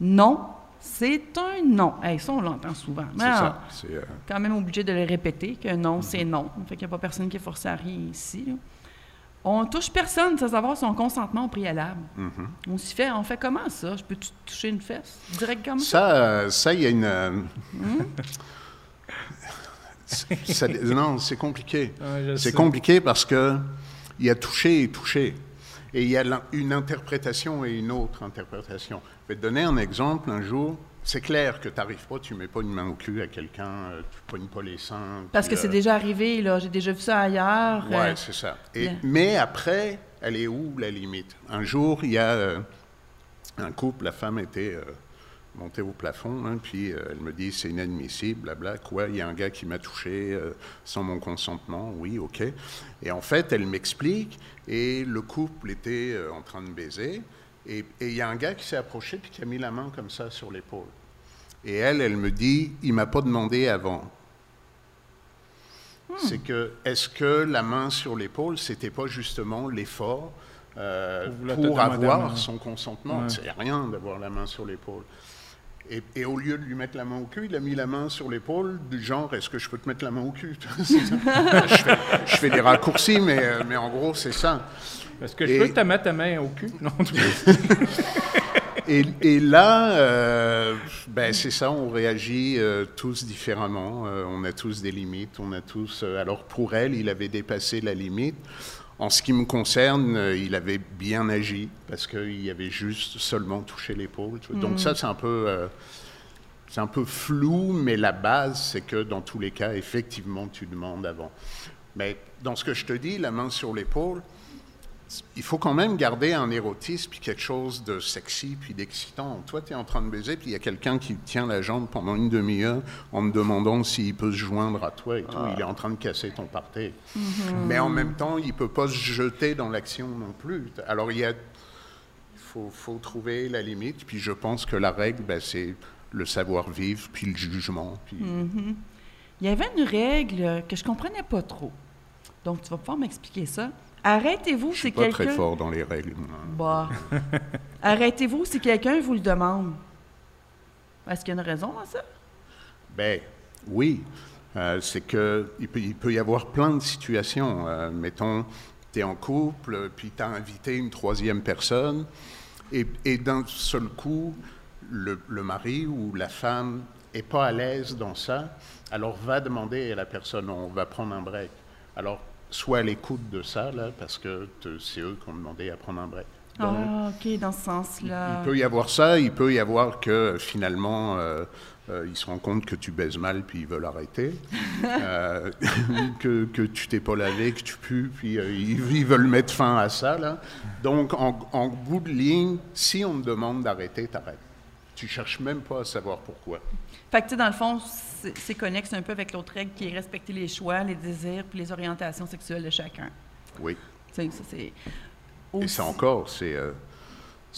non, c'est un non. Hey, ça, on l'entend souvent. C'est Mais ça. C'est, euh, quand même obligé de le répéter, que non, c'est non. Fait qu'il n'y a pas personne qui est forcé à rien ici. là. On touche personne sans avoir son consentement au préalable. mhm. On s'y fait, on fait comment ça? Je peux toucher une fesse? Direct comme ça? Ça, euh, ça, il y a une. euh, [LAUGHS] c'est- ça- non, c'est compliqué. Ouais, je C'est sais. compliqué parce que il y a touché et touché. Et il y a une interprétation et une autre interprétation. Je vais te donner un exemple. Un jour, c'est clair que tu n'arrives pas, tu mets pas une main au cul à quelqu'un, euh, tu ne pognes pas les seins. Parce que c'est euh, déjà arrivé, là. J'ai déjà vu ça ailleurs. Ouais, euh, c'est ça. Et. Mais après, elle est où la limite? Un jour, il y a euh, un couple, la femme était montée au plafond, hein, puis elle me dit c'est inadmissible, blabla. Quoi Il y a un gars qui m'a touché sans mon consentement. Oui, ok. Et en fait, elle m'explique, et le couple était en train de baiser, et il y a un gars qui s'est approché puis qui a mis la main comme ça sur l'épaule. Et elle, elle me dit il m'a pas demandé avant. C'est que, est-ce que la main sur l'épaule, c'était pas justement l'effort euh, Pour avoir main. son consentement? Ouais. C'est rien d'avoir la main sur l'épaule. Et, et au lieu de lui mettre la main au cul, il a mis la main sur l'épaule, du genre, est-ce que je peux te mettre la main au cul? [LAUGHS] Je, fais, je fais des raccourcis, mais, euh, mais en gros, c'est ça. Est-ce que je Et- peux te mettre ta main au cul? Non. Et, et là, euh, ben, c'est ça, on réagit euh, tous différemment. Euh, on a tous des limites. On a tous. euh, alors pour elle, il avait dépassé la limite. En ce qui me concerne, euh, il avait bien agi parce qu'il avait juste seulement touché l'épaule. Donc ça, c'est un peu. euh, c'est un peu flou, mais la base, c'est que dans tous les cas, effectivement, tu demandes avant. Mais dans ce que je te dis, la main sur l'épaule, il faut quand même garder un érotisme, puis quelque chose de sexy, puis d'excitant. Toi, tu es en train de baiser, puis il y a quelqu'un qui tient la jambe pendant une demi-heure en te demandant s'il peut se joindre à toi et tout. Il est en train de casser ton party. Mais en même temps, il ne peut pas se jeter dans l'action non plus. Alors, il y a... Il faut, faut trouver la limite, puis je pense que la règle, ben, c'est le savoir-vivre, puis le jugement. Puis... Il y avait une règle que je comprenais pas trop. Donc, tu vas pouvoir m'expliquer ça. Arrêtez-vous Je si suis pas très quelqu'un... fort dans les règles. Bah. [LAUGHS] Arrêtez-vous si quelqu'un vous le demande. Est-ce qu'il y a une raison à ça? Ben oui, Euh, c'est que il peut, il peut y avoir plein de situations. Euh, mettons, tu es en couple, puis tu as invité une troisième personne, et, et d'un seul coup, le, le mari ou la femme est pas à l'aise dans ça, alors va demander à la personne, on va prendre un break. Alors, soit à l'écoute de ça, là, parce que c'est eux qui ont demandé à prendre un break. Ah, OK, dans ce sens-là. il peut y avoir ça, il peut y avoir que finalement, euh, euh, ils se rendent compte que tu baises mal, puis ils veulent arrêter. [LAUGHS] Euh, [LAUGHS] que, que tu t'es pas lavé, que tu pues, puis ils, ils veulent mettre fin à ça. Là. Donc, en, en bout de ligne, si on te demande d'arrêter, t'arrêtes. Tu cherches même pas à savoir pourquoi. Fait que, tu sais, dans le fond, c'est connexe un peu avec l'autre règle qui est respecter les choix, les désirs puis les orientations sexuelles de chacun. Oui. Ça, c'est. Et aussi- ça encore, c'est euh,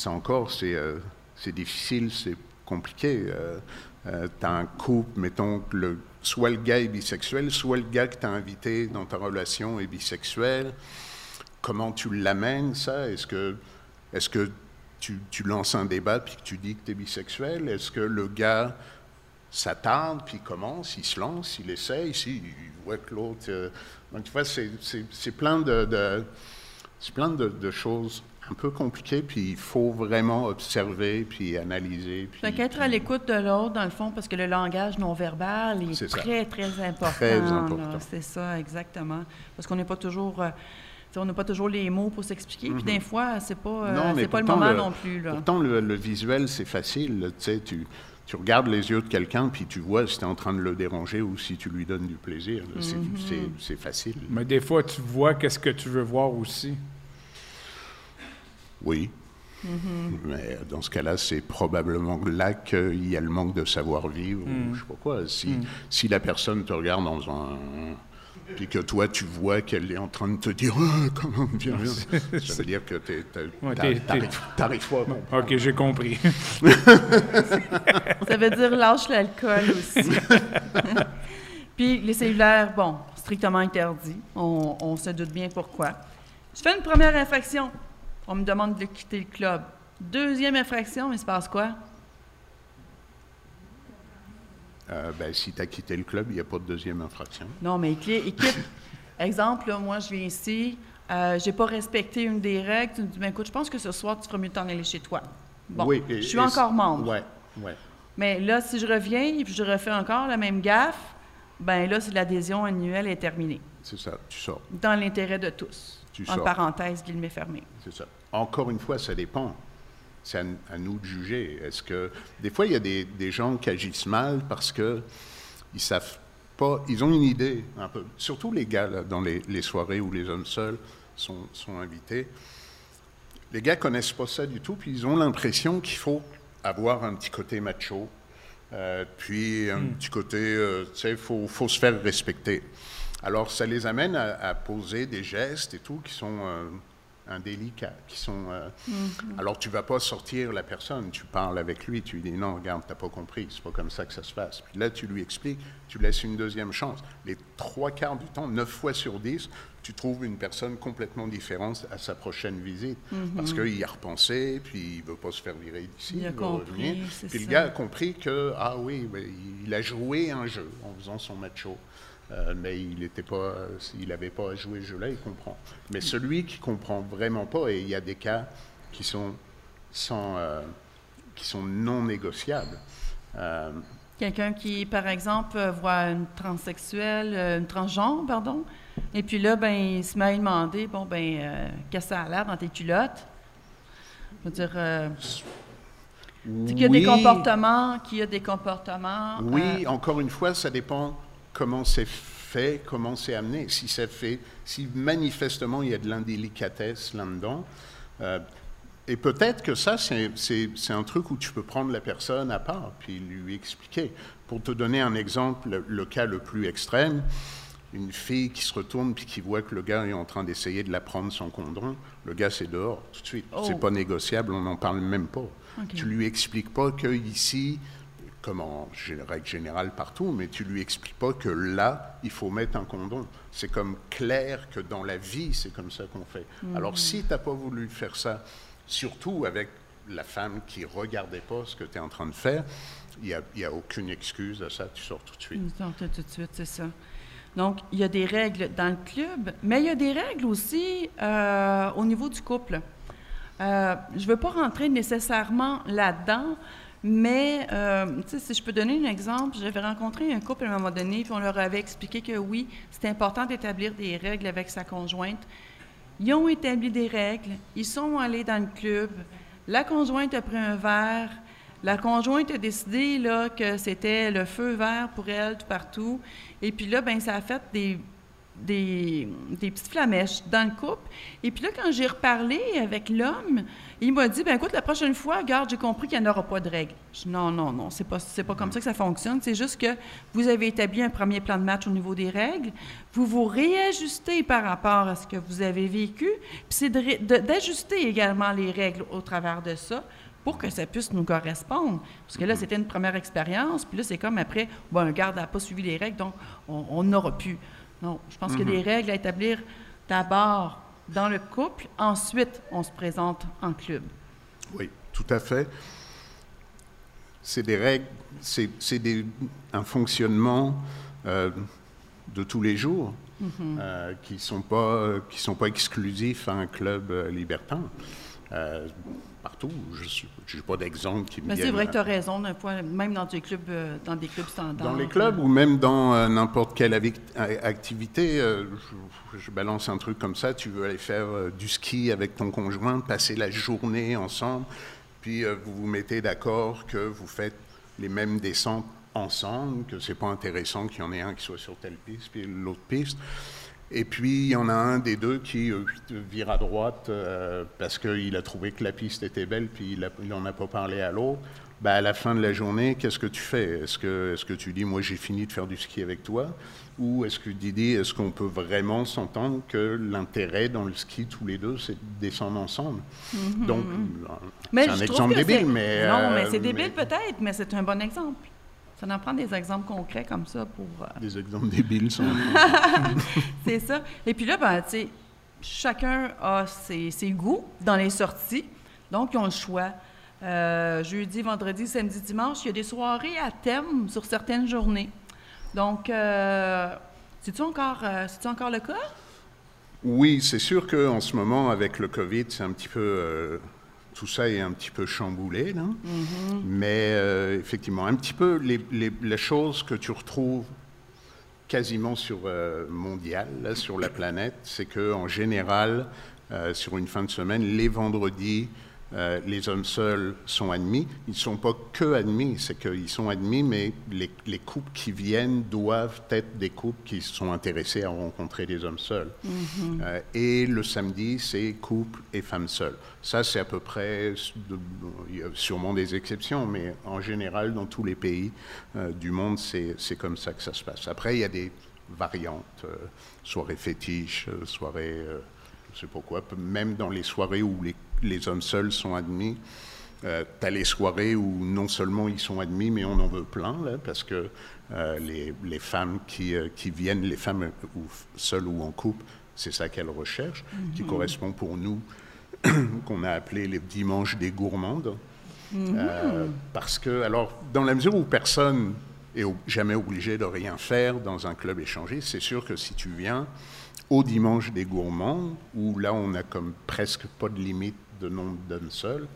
encore, c'est euh, c'est difficile, c'est compliqué. Euh, tu as un couple, mettons le, soit le gars est bisexuel, soit le gars que tu as invité dans ta relation est bisexuel. Comment tu l'amènes, ça? Est-ce que, est que tu, tu lances un débat puis que tu dis que tu es bisexuel? Est-ce que le gars s'attarde puis il commence, il se lance, il essaye, il voit que l'autre. euh, donc, tu vois, c'est- plein de- de plein de, de choses un peu compliquées, puis il faut vraiment observer, puis analyser. Puis, Fait qu'être à l'écoute de l'autre, dans le fond, parce que le langage non verbal est, C'est ça. très, très important. Très là. important. C'est ça, exactement. Parce qu'on n'est pas toujours. euh, on n'a pas toujours les mots pour s'expliquer. Puis des fois, c'est pas, euh. Non, mais c'est pas le moment le- non plus. Là. Pourtant, le, le visuel, c'est facile. Tu sais, tu, tu regardes les yeux de quelqu'un, puis tu vois si tu es en train de le déranger ou si tu lui donnes du plaisir. C'est- Mhm. c'est- C'est facile. Mais des fois, tu vois qu'est-ce que tu veux voir aussi. Oui. Mais dans ce cas-là, c'est probablement là qu'il y a le manque de savoir-vivre ou je sais pas quoi. Si, si la personne te regarde dans un... Puis que toi, tu vois qu'elle est en train de te dire Ah, comment viens, viens. Ça veut dire que t'arrives t'arrives pas à comprendre. OK, j'ai compris. Ça veut dire lâche l'alcool aussi. [LAUGHS] Puis les cellulaires, bon, strictement interdit. On, on se doute bien pourquoi. Je fais une première infraction. On me demande de quitter le club. Deuxième infraction, il se passe quoi? Euh, ben, si tu as quitté le club, il n'y a pas de deuxième infraction. Non, mais il quitte. Exemple, là, moi, je viens ici, euh, j'ai pas respecté une des règles. Tu me dis, ben, écoute, je pense que ce soir, tu ferais mieux de t'en aller chez toi. Bon, Oui, je suis et encore membre. Ouais, ouais. Mais là, si je reviens et je refais encore la même gaffe, ben là, l'adhésion annuelle est terminée. C'est ça, tu sors. Dans l'intérêt de tous. Tu en sors. parenthèse, guillemets fermés. C'est ça. Encore une fois, ça dépend. C'est à, à nous de juger. Est-ce que des fois il y a des, des gens qui agissent mal parce que ils savent pas, ils ont une idée un peu. Surtout les gars là, dans les, les soirées où les hommes seuls sont, sont invités. Les gars connaissent pas ça du tout, puis ils ont l'impression qu'il faut avoir un petit côté macho, euh, puis un petit côté, euh, tu sais, il faut, faut se faire respecter. Alors, ça les amène à, à poser des gestes et tout qui sont euh, indélicats, qui sont... euh, Alors, tu vas pas sortir la personne, tu parles avec lui, tu lui dis non, regarde, t'as pas compris, c'est pas comme ça que ça se passe. Puis là, tu lui expliques, tu laisses une deuxième chance. Les trois quarts du temps, neuf fois sur dix, tu trouves une personne complètement différente à sa prochaine visite. Parce qu'il y a repensé, puis il veut pas se faire virer d'ici. Il a veut revenir. Puis le gars a compris que, ah oui, ben, il a joué un jeu en faisant son macho. Euh, mais il n'était pas, il n'avait pas à jouer ce jeu-là, il comprend. Mais celui qui comprend vraiment pas, et il y a des cas qui sont sans, euh, qui sont non négociables. Euh, Quelqu'un qui, par exemple, voit une transsexuelle, une transgenre, pardon, et puis là, ben, il se met à lui demander, bon, ben, qu'est-ce que ça a l'air dans tes culottes? Je veux dire, sais qu'il y a des oui, comportements, qu'il y a des comportements. Oui, encore une fois, ça dépend comment c'est fait, comment c'est amené. Si c'est fait, si manifestement il y a de l'indélicatesse là-dedans, euh, et peut-être que ça, c'est- un truc où tu peux prendre la personne à part, puis lui expliquer. Pour te donner un exemple, le, le cas le plus extrême, une fille qui se retourne puis qui voit que le gars est en train d'essayer de la prendre son condom, le gars c'est dehors tout de suite. Oh. C'est pas négociable, on n'en parle même pas. Ok. Tu lui expliques pas que ici, comme en règle générale partout, mais tu lui expliques pas que là, il faut mettre un condom. C'est comme clair que dans la vie, c'est comme ça qu'on fait. Alors si tu n'as pas voulu faire ça, surtout avec la femme qui regardait pas ce que tu es en train de faire, il n'y a, aucune excuse à ça, tu sors tout de suite. Ils sortent tout de suite, c'est ça. Donc, il y a des règles dans le club, mais il y a des règles aussi euh, au niveau du couple. Euh, je ne veux pas rentrer nécessairement là-dedans, mais euh, si je peux donner un exemple, j'avais rencontré un couple à un moment donné, puis on leur avait expliqué que oui, c'est important d'établir des règles avec sa conjointe. Ils ont établi des règles. Ils sont allés dans le club. La conjointe a pris un verre. La conjointe a décidé là, que c'était le feu vert pour elle tout partout. Et puis là, ben, ça a fait des, des, des petites flamèches dans le couple. Et puis là, quand j'ai reparlé avec l'homme, il m'a dit, ben écoute, la prochaine fois, regarde, j'ai compris qu'il n'y en aura pas de règles. Je dis, non, non, non, c'est pas, c'est pas comme ça que ça fonctionne. C'est juste que vous avez établi un premier plan de match au niveau des règles. Vous vous réajustez par rapport à ce que vous avez vécu. Puis c'est d'ajuster également les règles au travers de ça pour que ça puisse nous correspondre. Parce que là, c'était une première expérience, puis là, c'est comme après, bon, un garde n'a pas suivi les règles, donc on on n'aura plus. Non, je pense qu'il y a des règles à établir d'abord dans le couple, ensuite, on se présente en club. Oui, tout à fait. C'est des règles, c'est c'est des- un fonctionnement euh, de tous les jours euh, qui ne sont, pas- qui sont pas exclusifs à un club euh, libertin. Euh, partout, je n'ai pas d'exemple qui me Mais c'est vrai que tu as raison, d'un point, même dans des clubs, euh, dans des clubs standards. Dans les clubs ou même dans euh, n'importe quelle activité, euh, je, je balance un truc comme ça, tu veux aller faire euh, du ski avec ton conjoint, passer la journée ensemble, puis euh, vous vous mettez d'accord que vous faites les mêmes descentes ensemble, que c'est pas intéressant qu'il y en ait un qui soit sur telle piste, puis l'autre piste. Et puis, il y en a un des deux qui euh, vire à droite euh, parce qu'il a trouvé que la piste était belle, puis il n'en a pas parlé à l'autre. Ben, à la fin de la journée, qu'est-ce que tu fais? Est-ce que, est que tu dis, moi j'ai fini de faire du ski avec toi? Ou est-ce que tu dis, est-ce qu'on peut vraiment s'entendre que l'intérêt dans le ski, tous les deux, c'est de descendre ensemble? Donc, euh, c'est un exemple débile, mais... Non, euh, mais c'est débile peut-être, mais c'est un bon exemple. Ça en prend des exemples concrets comme ça pour... euh, Des exemples débiles sont... [LAUGHS] C'est ça. Et puis là, ben, tu sais, chacun a ses, ses goûts dans les sorties. Donc, ils ont le choix. Euh, jeudi, vendredi, samedi, dimanche, il y a des soirées à thème sur certaines journées. Donc, euh, c'est-tu encore, euh, c'est-tu encore le cas? Oui, c'est sûr qu'en ce moment, avec le Covid, c'est un petit peu. Tout ça est un petit peu chamboulé, là. Mais euh, effectivement, un petit peu les, les- les choses que tu retrouves quasiment sur euh, mondial, là, sur la planète, c'est que en général, euh, sur une fin de semaine, les vendredis, euh, les hommes seuls sont admis. Ils ne sont pas que admis, c'est qu'ils sont admis, mais les, les couples qui viennent doivent être des couples qui sont intéressés à rencontrer des hommes seuls. Euh, et le samedi, c'est couple et femmes seules. Ça, c'est à peu près, il y a sûrement des exceptions, mais en général, dans tous les pays euh, du monde, c'est comme ça que ça se passe. Après, il y a des variantes, soirées fétiches, soirées, je ne sais pas quoi, même dans les soirées où les, les hommes seuls sont admis. Euh, tu as les soirées où non seulement ils sont admis, mais on en veut plein, là, parce que euh, les, les femmes qui, euh, qui viennent, les femmes euh, ou seules ou en couple, c'est ça qu'elles recherchent, qui correspond pour nous, [CLEARS THROAT] qu'on a appelé les dimanches des gourmandes. Euh, parce que, alors, dans la mesure où personne est ob- jamais obligé de rien faire dans un club échangé, c'est sûr que si tu viens au dimanche des gourmands, où là on a comme presque pas de limite de nombre d'hommes seuls,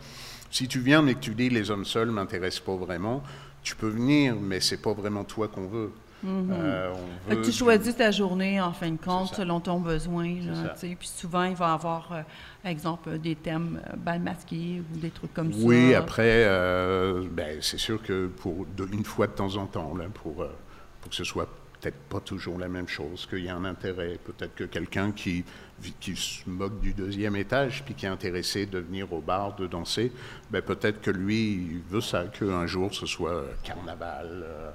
si tu viens mais que tu dis les hommes seuls m'intéressent pas vraiment, tu peux venir, mais c'est pas vraiment toi qu'on veut. Euh, on que veut tu choisis ta journée, en fin de compte, selon ton besoin. Là, puis souvent, il va y avoir, euh, par exemple, des thèmes euh, bal masqué ou des trucs comme ça. Oui, après, euh, ben, c'est sûr que pour une fois de temps en temps, là, pour, euh, pour que ce soit peut-être pas toujours la même chose, qu'il y a un intérêt. Peut-être que quelqu'un qui, qui se moque du deuxième étage, puis qui est intéressé de venir au bar, de danser, ben, peut-être que lui, il veut ça, qu'un jour ce soit carnaval. euh,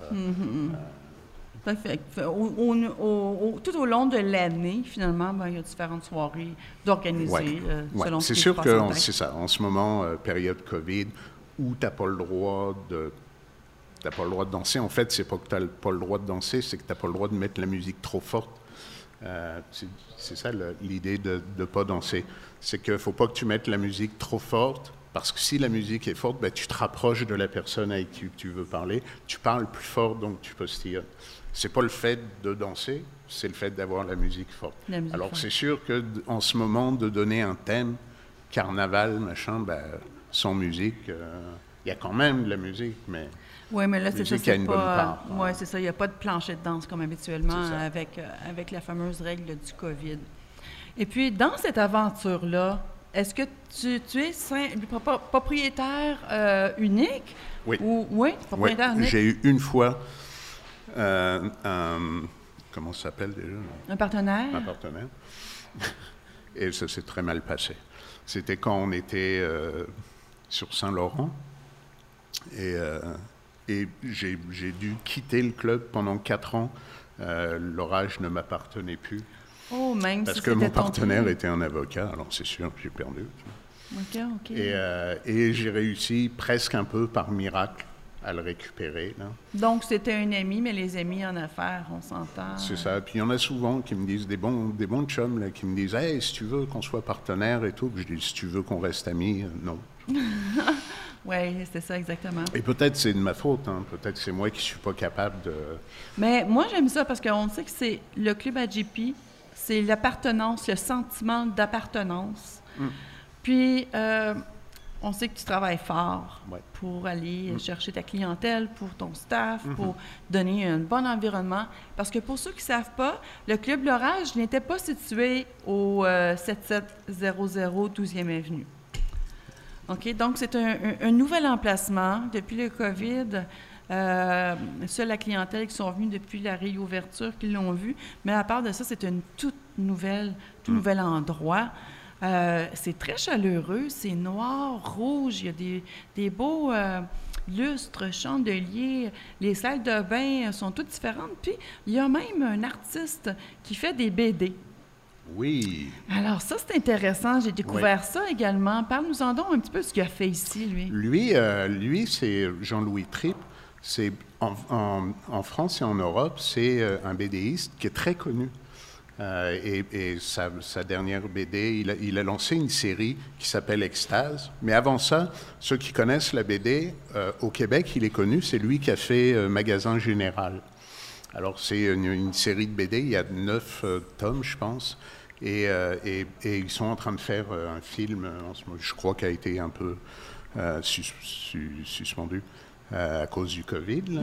Tout à fait. Fait, au- au- au- au- tout au long de l'année, finalement, ben, il y a différentes soirées d'organiser Ouais. euh, Ouais. selon C'est sûr que c'est ça. En ce moment, euh, période Covid, où tu n'as pas le droit de t'as pas le droit de danser. En fait, c'est pas que tu n'as pas le droit de danser, c'est que tu n'as pas le droit de mettre la musique trop forte. Euh, c'est ça l'idée de ne pas danser. C'est qu'il ne faut pas que tu mettes la musique trop forte, parce que si la musique est forte, ben, tu te rapproches de la personne avec qui tu veux parler. Tu parles plus fort, donc tu postillonnes. C'est pas le fait de danser, c'est le fait d'avoir la musique forte. La musique Alors c'est sûr que d- en ce moment, de donner un thème, carnaval, machin, ben, sans musique, euh, il y a quand même de la musique, mais Oui, mais là, c'est ça, c'est pas... Oui, c'est ça. Il n'y a pas de plancher de danse comme habituellement avec, euh, avec la fameuse règle du COVID. Et puis, dans cette aventure-là, est-ce que tu, tu es propriétaire euh, unique? Oui. Ou, oui, Ouais, propriétaire unique? J'ai eu une fois euh, un. Comment ça s'appelle déjà? Un partenaire? Un partenaire. [LAUGHS] Et ça s'est très mal passé. C'était quand on était euh, sur Saint-Laurent. Et, euh, et j'ai dû quitter le club pendant quatre ans. Euh, L'orage ne m'appartenait plus. Oh, même Parce si que mon partenaire était un avocat, alors c'est sûr, j'ai perdu. OK, OK. Et, euh, et j'ai réussi presque un peu par miracle à le récupérer. là. Donc, c'était un ami, mais les amis en affaires, on s'entend. C'est ça. Puis il y en a souvent qui me disent, des bons, des bons chums, là, qui me disent Hey, si tu veux qu'on soit partenaire et tout. Puis je dis Si tu veux qu'on reste amis, euh, non. [LAUGHS] Oui, c'est ça, exactement. Et peut-être c'est de ma faute. hein. Peut-être c'est moi qui suis pas capable de. Mais moi, j'aime ça parce qu'on sait que c'est le club AGP, c'est l'appartenance, le sentiment d'appartenance. Mm. Puis, euh, on sait que tu travailles fort Ouais. pour aller chercher ta clientèle, pour ton staff, Mm-hmm. pour donner un bon environnement. Parce que pour ceux qui ne savent pas, le club L'Orage n'était pas situé au euh, 7700 12e Avenue. OK? Donc, c'est un, un- un nouvel emplacement. Depuis le COVID, euh, seule la clientèle qui sont venus depuis la réouverture qui l'ont vu. Mais à part de ça, c'est toute nouvelle, tout nouvel endroit. Euh, c'est très chaleureux, c'est noir, rouge, il y a des, des beaux euh, lustres, chandeliers, les salles de bain sont toutes différentes. Puis, il y a même un artiste qui fait des BD. Oui. Alors ça, c'est intéressant. J'ai découvert ça également. Parle-nous-en donc un petit peu ce qu'il a fait ici, lui. Lui, euh, lui c'est Jean-Louis Tripp. C'est en, en- en France et en Europe, c'est euh, un BDiste qui est très connu. Euh, et et sa, sa dernière BD, il a, il a lancé une série qui s'appelle Extase. Mais avant ça, ceux qui connaissent la BD, euh, au Québec, il est connu, c'est lui qui a fait euh, Magasin Général. Alors, c'est une, une série de BD, il y a neuf euh, tomes, je pense. Et, euh, et- et ils sont en train de faire euh, un film, je crois, qui a été un peu sus- su- suspendu à cause du Covid. là.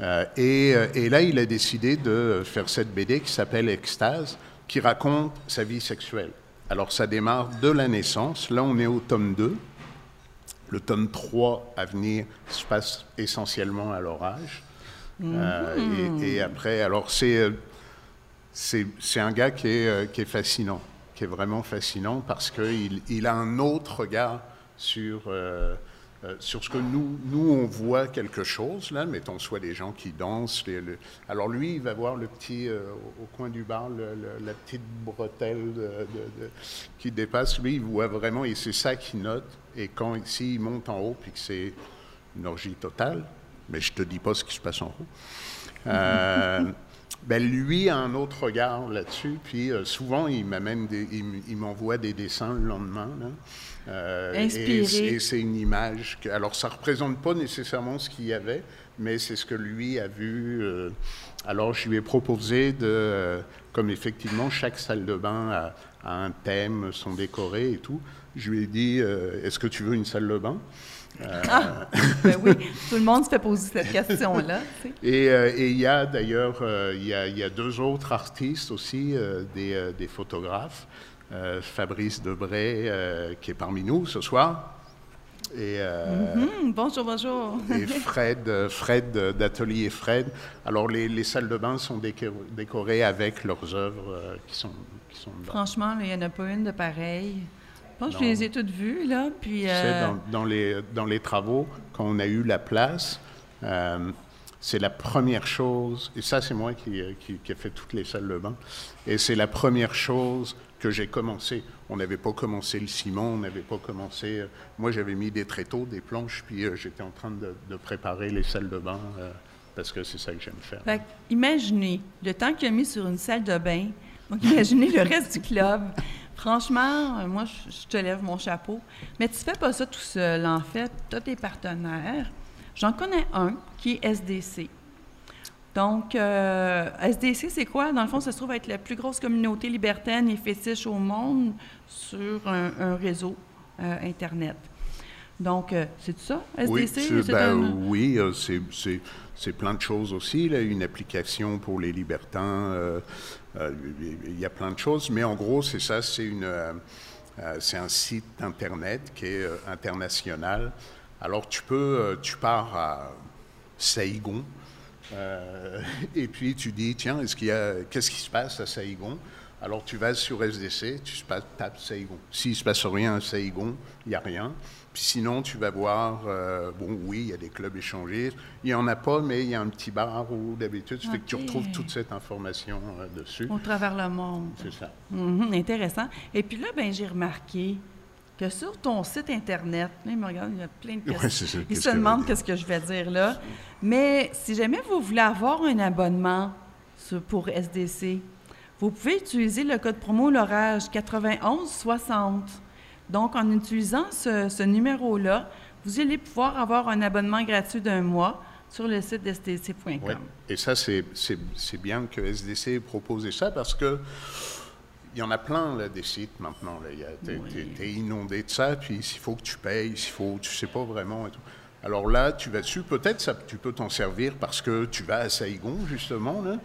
Euh, et, et là, il a décidé de faire cette BD qui s'appelle Extase, qui raconte sa vie sexuelle. Alors, ça démarre de la naissance. Là, on est au tome 2. Le tome 3 à venir se passe essentiellement à l'orage. Euh, et, et après, alors c'est euh, c'est c'est un gars qui est, euh, qui est fascinant, qui est vraiment fascinant parce qu'il il a un autre regard sur, euh, sur ce que nous, nous, on voit quelque chose, là, mettons, soit des gens qui dansent. les- alors lui, il va voir le petit, euh, au, au coin du bar, le- le- la petite bretelle de- de- de- qui dépasse. Lui, il voit vraiment, et c'est ça qu'il note. Et quand ici, il monte en haut, puis que c'est une orgie totale, mais je te dis pas ce qui se passe en haut. Euh, [LAUGHS] ben lui a un autre regard là-dessus, puis euh, souvent il m'amène des, il, m- il m'envoie des dessins le lendemain. là. Euh, et Inspiré. c'est- Et c'est une image. Que, alors ça représente pas nécessairement ce qu'il y avait, mais c'est ce que lui a vu. alors je lui ai proposé de, comme effectivement chaque salle de bain a, a un thème, sont décorées et tout. Je lui ai dit, est-ce que tu veux une salle de bain? Ben oui, tout le monde se fait poser cette question-là. tu sais. Et euh, et il y a d'ailleurs euh, il y, a, il y a deux autres artistes aussi, euh, des, euh, des photographes. Euh, Fabrice Debray, euh, qui est parmi nous ce soir, et, euh, Hum, bonjour, bonjour. et Fred, euh, Fred euh, d'Atelier Fred. Alors les, les salles de bain sont déco- décorées avec leurs œuvres euh, qui sont qui sont. Franchement, il n'y en a pas une de pareille. Je pense que je Non. les ai toutes vues, là. Puis, Tu sais, euh, dans, dans les, dans les travaux, quand on a eu la place, euh, c'est la première chose, et ça c'est moi qui, euh, qui, qui ai fait toutes les salles de bain, et c'est la première chose que j'ai commencé. On n'avait pas commencé le ciment, on n'avait pas commencé... euh, moi j'avais mis des tréteaux, des planches, puis euh, j'étais en train de, de préparer les salles de bain, euh, parce que c'est ça que j'aime faire. Fait imaginez le temps qu'il a mis sur une salle de bain. Donc, imaginez le reste du club. Franchement, euh, moi, je, te lève mon chapeau. Mais tu fais pas ça tout seul, en fait. Tu as tes partenaires. J'en connais un qui est SDC. Donc, euh, SDC, c'est quoi? Dans le fond, ça se trouve être la plus grosse communauté libertaine et fétiche au monde sur un, un réseau euh, Internet. Donc, euh, c'est ça, Oui, SDC? c'est- c'est ben, un- oui, c'est- plein de choses aussi. Là, une application pour les libertins, il y a plein de choses. Mais en gros, c'est ça, c'est une, euh, euh, c'est un site internet qui est euh, international. Alors tu peux, euh, tu pars à Saïgon. euh, [LAUGHS] et puis tu dis, tiens, qu'est-ce qui se passe à Saïgon Alors tu vas sur SDC, tu tapes Saïgon. S'il ne se passe rien à Saïgon, il n'y a rien. Puis sinon, tu vas voir, euh, bon, oui, il y a des clubs échangés. Il n'y en a pas, mais il y a un petit bar où d'habitude, ça fait que tu retrouves toute cette information euh, dessus. Au travers le monde. C'est ça. Mhm, intéressant. Et puis là, ben, j'ai remarqué que sur ton site Internet, là, il me regarde, il y a plein de questions. Ouais, il se que demande qu'est-ce que je vais dire là. Mais si jamais vous voulez avoir un abonnement sur- pour SDC, vous pouvez utiliser le code promo l'orage 9160. Donc, en utilisant ce, ce numéro-là, vous allez pouvoir avoir un abonnement gratuit d'un mois sur le site sdc.com. Ouais. Et ça, c'est bien que SDC ait proposé ça parce que il y en a plein là, des sites maintenant. Oui. t'es- t'es inondé de ça, puis il faut que tu payes, il faut, tu sais pas vraiment. Et tout. Alors là, tu vas dessus, peut-être tu peux t'en servir parce que tu vas à Saïgon justement, là,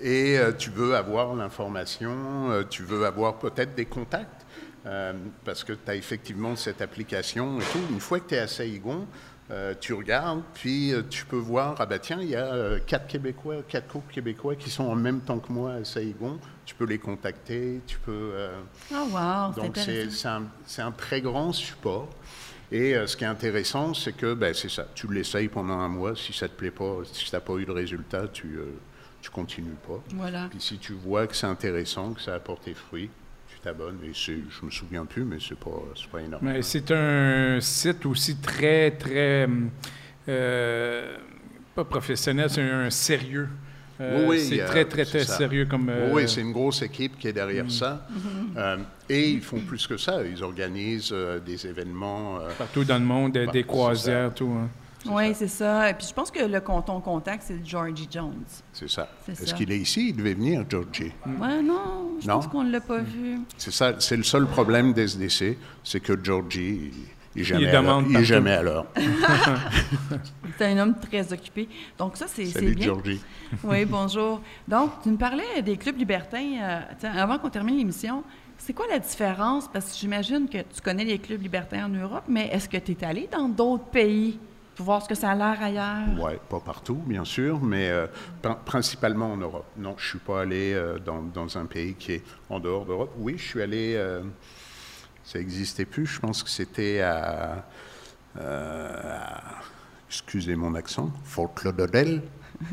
et euh, tu veux avoir l'information, euh, tu veux avoir peut-être des contacts. euh, parce que tu as effectivement cette application et tout. Une fois que tu es à Saïgon, euh, tu regardes, puis euh, tu peux voir, ah bah tiens, il y a euh, quatre Québécois, quatre couples québécois qui sont en même temps que moi à Saïgon. Tu peux les contacter, tu peux. Ah, wow, c'est donc c'est un, très grand support. Et ce qui est intéressant, c'est que ben, c'est ça. Tu l'essayes pendant un mois. Si ça te plaît pas, si tu n'as pas eu de résultat, tu tu continues pas. Voilà. Puis si tu vois que c'est intéressant, que ça apporte tes fruits, tu t'abonnes. Et je me souviens plus, mais c'est pas c'est pas énorme. Mais c'est un site aussi très, très. euh, pas professionnel, c'est un sérieux. Euh, Oui, oui, c'est a- très, très, très sérieux comme. euh, Oui, c'est une grosse équipe qui est derrière Mm. ça. Mm-hmm. Euh, et ils font plus que ça. Ils organisent euh, des événements. euh, partout dans le monde, Bah, des c'est croisières, tout. hein. Oui, c'est ça. Et puis je pense que le con- ton contact, c'est Georgie Jones. c'est ça. Est-ce qu'il est ici? Il devait venir, Georgie. Ouais, non, je Non? pense qu'on ne l'a pas vu. C'est ça. C'est le seul problème d'SDC, c'est que Georgie, il, il est jamais, Il est jamais à l'heure. [LAUGHS] C'est un homme très occupé. Donc ça, c'est Salut, bien. Georgie. Oui, bonjour. Donc, tu me parlais des clubs libertins. euh, avant qu'on termine l'émission, c'est quoi la différence? Parce que j'imagine que tu connais les clubs libertins en Europe, mais est-ce que tu es allé dans d'autres pays? Pour voir ce que ça a l'air ailleurs? Ouais, pas partout, bien sûr, mais euh, prin- principalement en Europe. Non, je suis pas allé euh, dans, dans un pays qui est en dehors d'Europe. Oui, je suis allé. euh, ça n'existait plus. Je pense que c'était à, euh, à- excusez mon accent, Fort Lauderdale. [LAUGHS]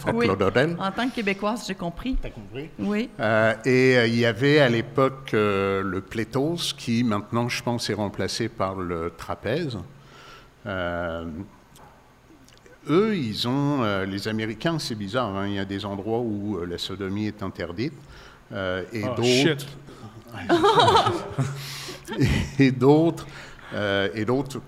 Fort Oui. Lauderdale. En tant que Québécoise, j'ai compris. T'as compris? Oui. Euh, et euh, il y avait à l'époque euh, le pléthos qui maintenant, je pense, est remplacé par le trapèze. Euh, eux, ils ont, euh, les Américains, c'est bizarre, hein, il y a des endroits où euh, la sodomie est interdite. euh, et Oh, d'autres, shit. [LAUGHS] et d'autres, euh, et d'autres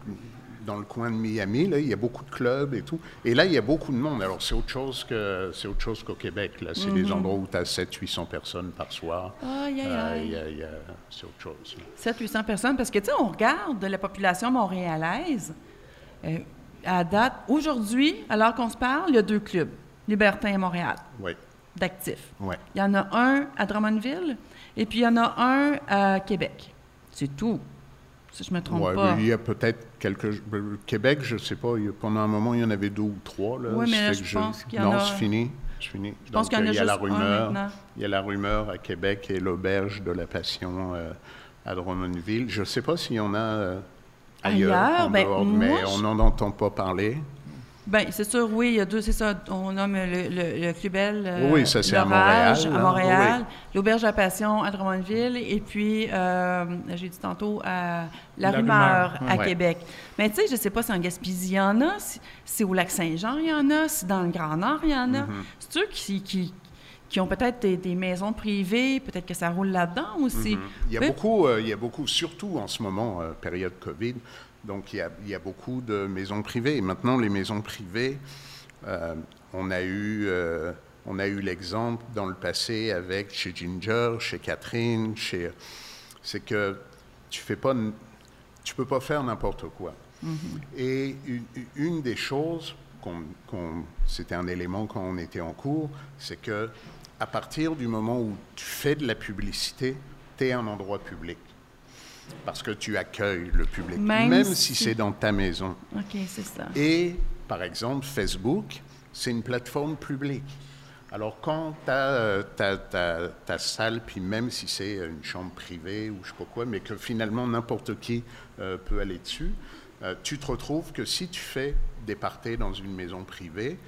dans le coin de Miami, là, il y a beaucoup de clubs et tout. Et là, il y a beaucoup de monde. Alors, c'est autre chose que c'est autre chose qu'au Québec. Là, c'est des endroits où tu as 700-800 personnes par soir. Aïe, aïe, aïe. c'est autre chose. 700-800 personnes, parce que, tu sais, on regarde la population montréalaise. Euh, à date, aujourd'hui, alors qu'on se parle, il y a deux clubs, Libertin et Montréal, Oui, d'actifs. oui. Il y en a un à Drummondville et puis il y en a un à Québec. C'est tout. Si je me trompe Ouais, pas. il y a peut-être quelques. euh, Québec, je sais pas. pendant un moment, il y en avait deux ou trois. Là, Oui, mais là, je que pense qu'il y en non, a- c'est fini. C'est fini. Je pense qu'il y en a il y a la rumeur. Il y a la rumeur à Québec et l'auberge de la Passion euh, à Drummondville. Je ne sais pas s'il y en a euh, ailleurs, Ailleurs? en Ben, dehors, moi, mais on n'en entend pas parler. Bien, c'est sûr, oui, il y a deux, c'est ça. On nomme le, le, le Clubel. euh, Oui, ça, c'est à Montréal, À là. Montréal. L'Auberge la Passion à Drummondville. Et puis, euh, j'ai dit tantôt, à La, La Rumeur, Rumeur, à ouais. Québec. Mais tu sais, je ne sais pas si en Gaspésie, il y en a, si, si au Lac-Saint-Jean, il y en a, si dans le Grand Nord, il y en a. Mm-hmm. C'est eux qui, qui, qui ont peut-être des, des maisons privées, peut-être que ça roule là-dedans aussi. Il y a Oui. beaucoup, euh, il y a beaucoup, surtout en ce moment, euh, période Covid, donc il y, a, il y a beaucoup de maisons privées. Et maintenant, les maisons privées, euh, on a eu, on a eu l'exemple dans le passé avec chez Ginger, chez Catherine, chez, c'est que tu fais pas, tu peux pas faire n'importe quoi. Et une, une des choses, c'était un élément quand on était en cours, c'est que à partir du moment où tu fais de la publicité, tu es un endroit public. Parce que tu accueilles le public, Même même, si- si c'est dans ta maison. OK, c'est ça. Et, par exemple, Facebook, c'est une plateforme publique. Alors, quand tu as ta, salle, puis même si c'est une chambre privée ou je sais pas quoi, mais que finalement n'importe qui euh, peut aller dessus, euh, tu te retrouves que si tu fais des parties dans une maison privée,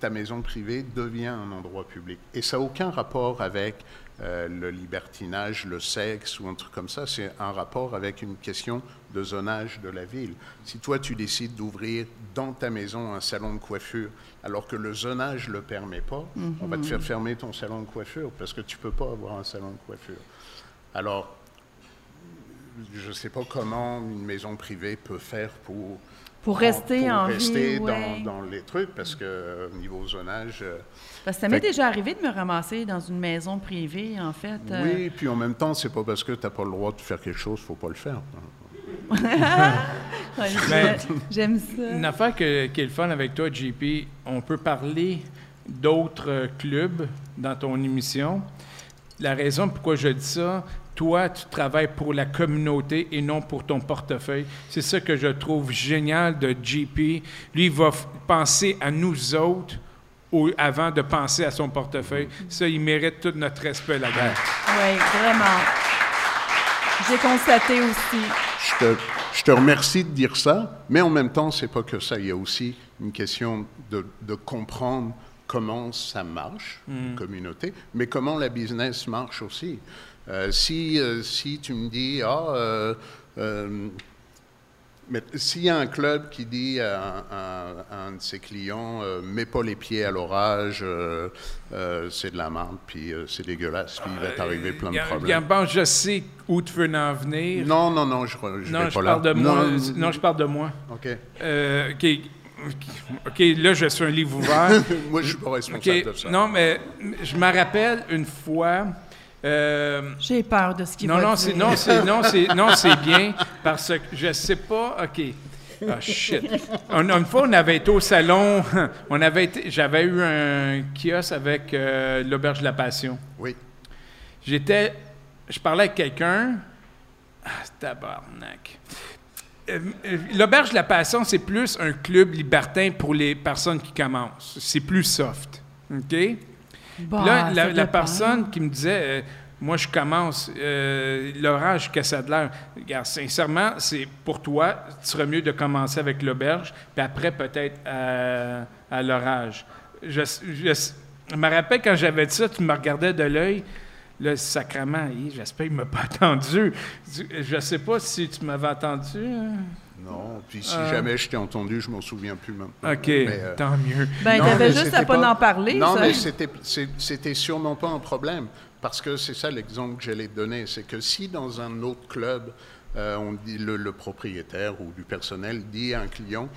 ta maison privée devient un endroit public. Et ça n'a aucun rapport avec euh, le libertinage, le sexe ou un truc comme ça. C'est un rapport avec une question de zonage de la ville. Si toi, tu décides d'ouvrir dans ta maison un salon de coiffure, alors que le zonage ne le permet pas, on va te faire fermer ton salon de coiffure parce que tu ne peux pas avoir un salon de coiffure. Alors, je ne sais pas comment une maison privée peut faire pour Pour rester pour en rester vie, dans, ouais. dans les trucs, parce que euh, niveau zonage, euh, Parce que ça m'est déjà arrivé de me ramasser dans une maison privée, en fait. euh, oui, puis en même temps, c'est pas parce que tu n'as pas le droit de faire quelque chose, faut pas le faire. [LAUGHS] ouais, J'aime ça. Une affaire que- qui est le fun avec toi, JP, on peut parler d'autres euh, clubs dans ton émission. La raison pourquoi je dis ça, toi, tu travailles pour la communauté et non pour ton portefeuille. C'est ça que je trouve génial de JP. Lui, il va penser à nous autres au- avant de penser à son portefeuille. Ça, il mérite tout notre respect là-dedans. Oui, vraiment. J'ai constaté aussi. Je te, je te remercie de dire ça, mais en même temps, c'est pas que ça. Il y a aussi une question de, de comprendre comment ça marche, une communauté, mais comment la business marche aussi. Euh, si, euh, si tu me dis, ah, euh, mais s'il y a un club qui dit à, un- à- à un de ses clients, euh, mets pas les pieds à l'orage, euh, euh, c'est de la merde, puis c'est dégueulasse, puis il va t'arriver plein de problèmes. bon, je sais où tu veux en venir. Non, non, non, je, je non, vais je pas parle là. de moi. Non, je parle de moi. OK. OK. OK, là, je suis un livre ouvert. [LAUGHS] Moi, je suis pas responsable de ça. Non, mais je me rappelle une fois. Euh, J'ai peur de ce qu'il va non, dire. non, c'est, non, c'est, non, c'est bien parce que je sais pas. OK. Ah, shit. On- une fois, on avait été au salon. [LAUGHS] On avait été, j'avais eu un kiosque avec euh, l'Auberge de la Passion. Oui. J'étais. Je parlais avec quelqu'un. Ah, tabarnak. Euh, L'Auberge de la Passion, c'est plus un club libertin pour les personnes qui commencent. C'est plus soft. OK? Bon, là, la, personne qui me disait, euh, moi, je commence, euh, l'orage, que ça a de l'air. Regarde, sincèrement, c'est pour toi, il serait mieux de commencer avec l'auberge, puis après, peut-être à, à l'orage. Je, je- je me rappelle quand j'avais dit ça, tu me regardais de l'œil. Là, sacrement, j'espère qu'il ne m'a pas [LAUGHS] entendu. Je ne sais pas si tu m'avais entendu. hein. Non, puis si Euh. jamais je t'ai entendu, je m'en souviens plus maintenant. OK, Mais, euh, tant mieux. Ben, non, t'avais mais juste à pas en parler. Non, ça. mais c'était, sûrement pas un problème. Parce que c'est ça l'exemple que j'allais te donner. C'est que si dans un autre club, euh, on dit, le, le propriétaire ou du personnel dit à un client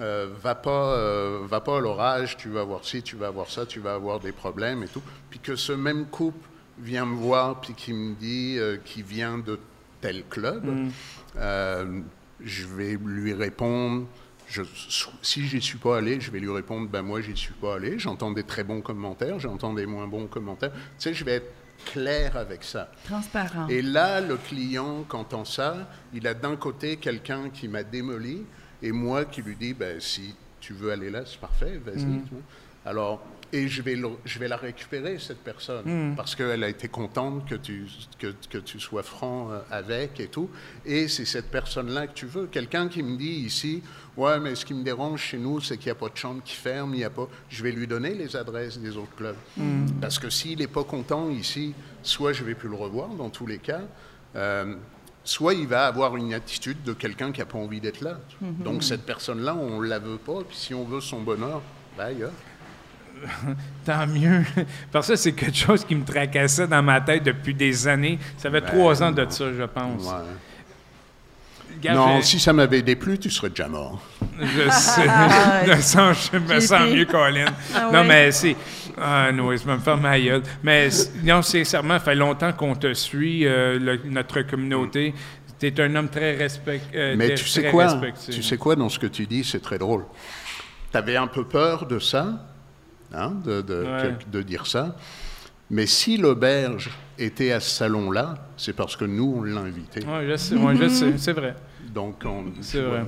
euh, va, pas, euh, va pas à l'orage, tu vas avoir ci, tu vas avoir ça, tu vas avoir des problèmes et tout. Puis que ce même couple vient me voir puis qui me dit euh, qu'il vient de tel club, euh, je vais lui répondre. Je, si j'y suis pas allé, je vais lui répondre ben moi j'y suis pas allé. J'entends des très bons commentaires, j'entends des moins bons commentaires. Tu sais, je vais être clair avec ça. Transparent. Et là, le client, quand entend ça, il a d'un côté quelqu'un qui m'a démoli et moi qui lui dis ben si tu veux aller là, c'est parfait, vas-y. Mm. Alors, et je vais, le- je vais la récupérer, cette personne, Mm. parce qu'elle a été contente que tu, que, que tu sois franc euh, avec et tout. Et c'est cette personne-là que tu veux. Quelqu'un qui me dit ici, ouais, mais ce qui me dérange chez nous, c'est qu'il n'y a pas de chambre qui ferme, il n'y a pas. Je vais lui donner les adresses des autres clubs. Parce que s'il n'est pas content ici, soit je ne vais plus le revoir dans tous les cas. euh, soit il va avoir une attitude de quelqu'un qui n'a pas envie d'être là. Donc cette personne-là, on ne la veut pas. Puis si on veut son bonheur, ben, ailleurs. [LAUGHS] Tant mieux. Parce que c'est quelque chose qui me tracassait dans ma tête depuis des années. Ça fait Ben, trois ans de ça, je pense. Ouais. Non, je- si ça m'avait déplu, tu serais déjà mort. Je sais. Ah, [LAUGHS] je me sens, je me JP. sens mieux, Colin. Ah non, mais c'est. Ah, non, je vais me faire ma gueule. Mais non, sincèrement, ça fait longtemps qu'on te suit, euh, le- notre communauté. Tu es un homme très respecté. Mais tu sais quoi? Tu sais quoi dans ce que tu dis, c'est très drôle. Tu avais un peu peur de ça, hein, de, de, Ouais. que- de dire ça. Mais si l'auberge était à ce salon-là, c'est parce que nous, on l'a invité. Oui, je sais, ouais, je sais, c'est vrai. Donc, on, C'est vrai.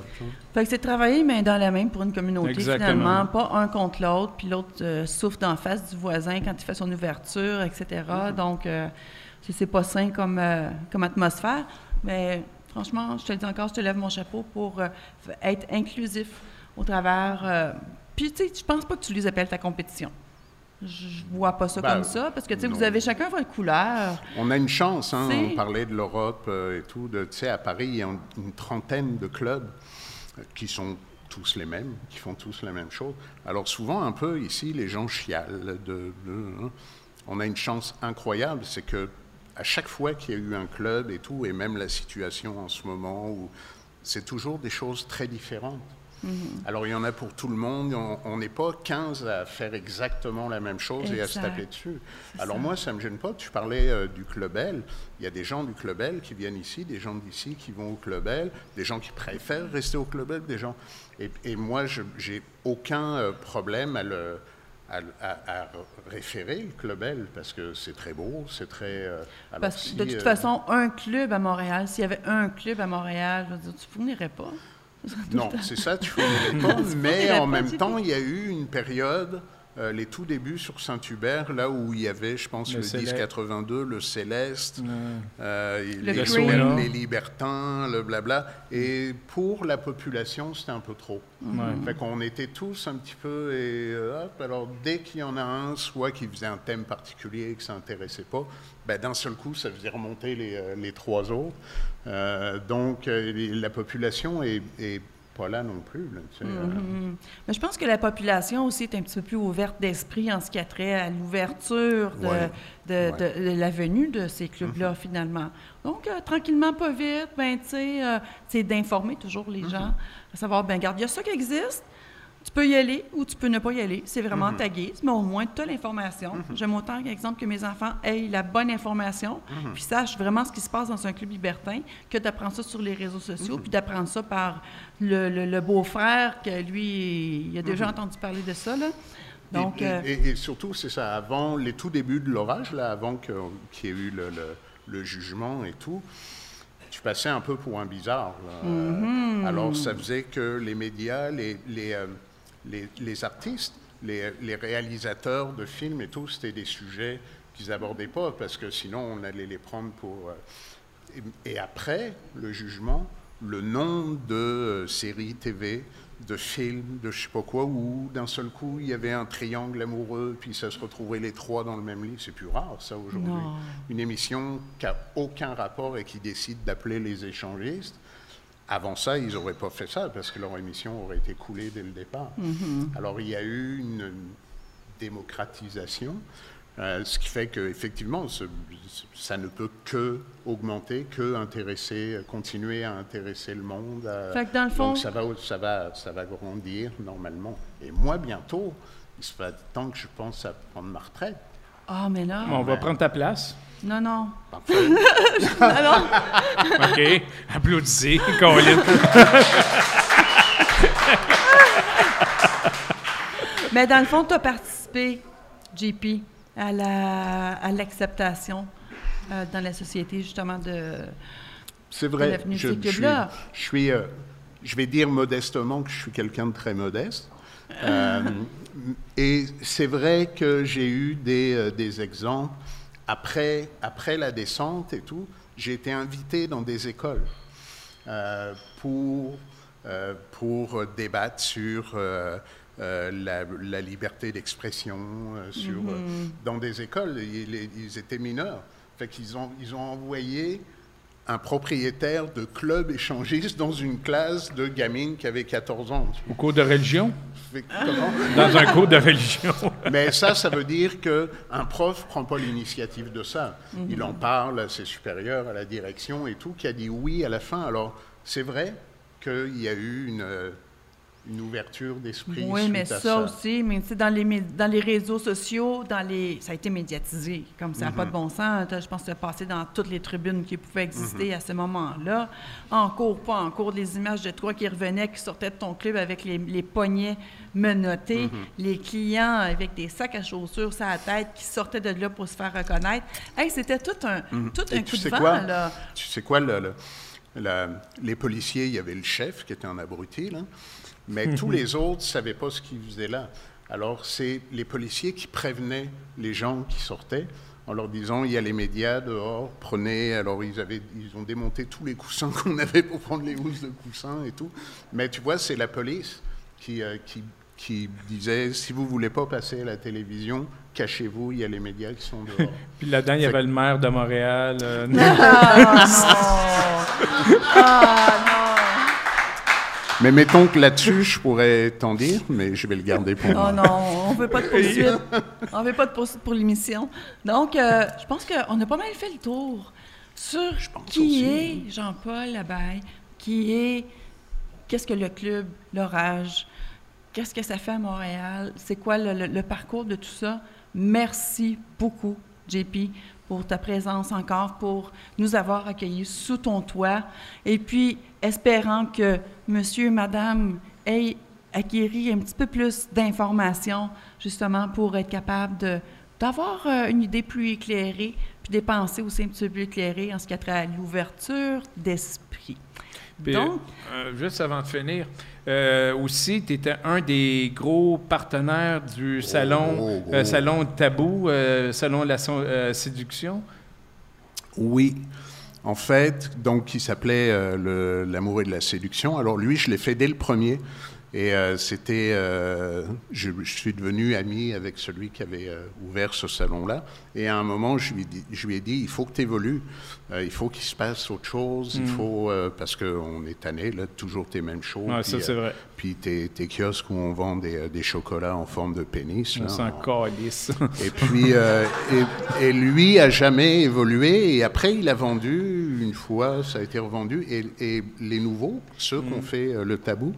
Fait que c'est travailler main dans la main pour une communauté, Exactement. finalement, pas un contre l'autre, puis l'autre euh, souffle d'en face du voisin quand il fait son ouverture, etc. Mm-hmm. Donc, euh, c'est- pas sain comme, euh, comme atmosphère, mais franchement, je te le dis encore, je te lève mon chapeau pour euh, être inclusif au travers. Puis, tu sais, je pense pas que tu les appelles ta compétition. Je vois pas ça Ben, comme ça, parce que, tu sais, vous avez chacun votre couleur. On a une chance, hein, on parlait de l'Europe euh, et tout. Tu sais, à Paris, il y a une, trentaine de clubs euh, qui sont tous les mêmes, qui font tous la même chose. Alors souvent, un peu ici, les gens chialent. De, de- hein. On a une chance incroyable, c'est que à chaque fois qu'il y a eu un club et tout, et même la situation en ce moment, c'est toujours des choses très différentes. Alors, il y en a pour tout le monde. On- n'est pas 15 à faire exactement la même chose et à se taper dessus. Alors, ça. moi, ça ne me gêne pas. Tu parlais euh, du Club L. Il y a des gens du Club L qui viennent ici, des gens d'ici qui vont au Club L, des gens qui préfèrent rester au Club L, des gens. Et, et moi, je j'ai aucun euh, problème à le. À, à- à référer le Club L parce que c'est très beau, c'est très. euh, Parce que si, de toute euh, façon, un club à Montréal, s'il y avait un club à Montréal, je veux dire, tu fournirais pas. Non, c'est ça, tu fournirais pas. [LAUGHS] mais en même temps, il y a eu une période, euh, les tout débuts sur Saint-Hubert, là où il y avait, je pense, Le le, Céleste. 1082, le Céleste, euh, Le les, Cream. les Libertins, le blabla. Et pour la population, c'était un peu trop. Ouais. Fait qu'on était tous un petit peu et euh, hop, alors dès qu'il y en a un, soit qui faisait un thème particulier et que ça intéressait pas, ben, d'un seul coup, ça faisait remonter les, les trois autres. Euh, donc euh, la population est, est pas là non plus. là, tu sais, euh. Mhm. Mais je pense que la population aussi est un petit peu plus ouverte d'esprit en ce qui a trait à l'ouverture de, Ouais. de, Ouais. de- de la venue de ces clubs-là, finalement. Donc, euh, tranquillement, pas vite, ben, tu sais, euh, d'informer toujours les gens, à savoir, ben, regarde, il y a ça qui existe, tu peux y aller ou tu peux ne pas y aller. C'est vraiment ta guise, mais au moins, tu as l'information. J'aime autant, par exemple, que mes enfants aient la bonne information, puis sachent vraiment ce qui se passe dans un club libertin, que d'apprendre ça sur les réseaux sociaux, puis d'apprendre ça par le, le- le beau-frère, que lui, il a déjà entendu parler de ça. Là. Donc, et, euh, et- et surtout, c'est ça, avant les tout débuts de l'orage, là, avant qu'il y ait eu le, jugement et tout, tu passais un peu pour un bizarre. là. Alors, ça faisait que les médias, les, les, euh, les- les artistes, les, les réalisateurs de films et tout, c'était des sujets qu'ils n'abordaient pas, parce que sinon, on allait les prendre pour... euh, et, et après le jugement, le nombre de euh, séries TV, de films, de je sais pas quoi, où d'un seul coup il y avait un triangle amoureux, puis ça se retrouvait les trois dans le même lit, c'est plus rare ça aujourd'hui. Une émission qui a aucun rapport et qui décide d'appeler les échangistes. Avant ça, ils n'auraient pas fait ça parce que leur émission aurait été coulée dès le départ. Alors il y a eu une démocratisation, euh, ce qui fait qu'effectivement, ça ne peut que augmenter, que intéresser, continuer à intéresser le monde. à- Fait que dans le fond- Donc ça va, ça, va, ça va grandir normalement. Et moi, bientôt, il sera temps que je pense à prendre ma retraite. ah, mais là, On va prendre ta place. Non, non. Parfait. [LAUGHS] Alors, OK. Applaudissez, Colin. mais dans le fond, tu as participé, JP, à la- à l'acceptation euh, dans la société, justement, de... C'est vrai. de Je, je suis, je suis, euh, je vais dire modestement que je suis quelqu'un de très modeste. Euh, [LAUGHS] et c'est vrai que j'ai eu des, euh, des exemples. Après, après la descente et tout, j'ai été invité dans des écoles euh, pour, euh, pour débattre sur euh, la, la liberté d'expression, sur, euh, dans des écoles. Ils, ils étaient mineurs. Fait qu'ils ont, ils ont envoyé un propriétaire de club échangiste dans une classe de gamines qui avait 14 ans. Au cours de religion? Comment? Dans un cours de religion. [LAUGHS] Mais ça, ça veut dire qu'un prof ne prend pas l'initiative de ça. Il en parle à ses supérieurs, à la direction et tout, qui a dit oui à la fin. Alors, c'est vrai qu'il y a eu une, euh, une ouverture d'esprit. Oui, mais ça, aussi, mais tu sais, dans les, dans les réseaux sociaux, dans les, ça a été médiatisé, comme ça n'a Mhm. pas de bon sens. T'as- Je pense que c'est passé dans toutes les tribunes qui pouvaient exister Mhm. à ce moment-là. En cours, pas en cours, les images de toi qui revenaient, qui sortaient de ton club avec les, les poignets menottés, Mhm. les clients avec des sacs à chaussures sur la tête qui sortaient de là pour se faire reconnaître. Hey, c'était tout un, tout Mhm. Et un tu coup de sais vent, quoi? là. Tu sais quoi, la- les policiers, il y avait le chef qui était un abruti, là, mais tous [LAUGHS] les autres ne savaient pas ce qu'ils faisaient là. Alors, c'est les policiers qui prévenaient les gens qui sortaient en leur disant il y a les médias dehors, prenez. Alors, ils, avaient, ils ont démonté tous les coussins [LAUGHS] qu'on avait pour prendre les housses de coussins et tout. Mais tu vois, c'est la police qui, euh, qui, qui disait si vous voulez pas passer à la télévision, cachez-vous, il y a les médias qui sont dehors. [LAUGHS] Puis là-dedans, il y avait le maire de Montréal. euh, Ah non! Ah Mais mettons que là-dessus, je pourrais t'en dire, mais je vais le garder pour non! moi. Oh non, on veut pas de poursuite. On veut pas de poursuite pour l'émission. Donc, euh, je pense qu'on a pas mal fait le tour sur pense qui aussi. est Jean-Paul Labaye, qui est qu'est-ce que le club, l'orage, qu'est-ce que ça fait à Montréal, c'est quoi le, le- le parcours de tout ça. Merci beaucoup, JP, pour ta présence encore, pour nous avoir accueillis sous ton toit. Et puis, espérant que monsieur, madame aient acquéri un petit peu plus d'informations, justement, pour être capable de d'avoir euh, une idée plus éclairée, puis des pensées aussi un petit peu plus éclairées en ce qui a trait à l'ouverture d'esprit. Puis, Donc, euh, juste avant de finir, euh, aussi, tu étais un des gros partenaires du salon, oh, euh, oh. salon Tabou, euh, salon de la séduction. Oui. En fait, donc, qui s'appelait L'amour et de la séduction. Alors, lui, je l'ai fait dès le premier. Et euh, c'était. euh, je, je suis devenu ami avec celui qui avait euh, ouvert ce salon-là. Et à un moment, je lui, dis- je lui ai dit il faut que tu évolues. il faut qu'il se passe autre chose. Il faut. euh, parce qu'on est tanné, là, toujours tes mêmes choses. Ouais, puis, c'est vrai. Puis tes, tes kiosques où on vend des, des chocolats en forme de pénis. On là, s'en en- calisse. et puis, et, et lui a jamais évolué. Et après, il a vendu une fois, ça a été revendu. Et, et les nouveaux, ceux qui ont fait le tabou,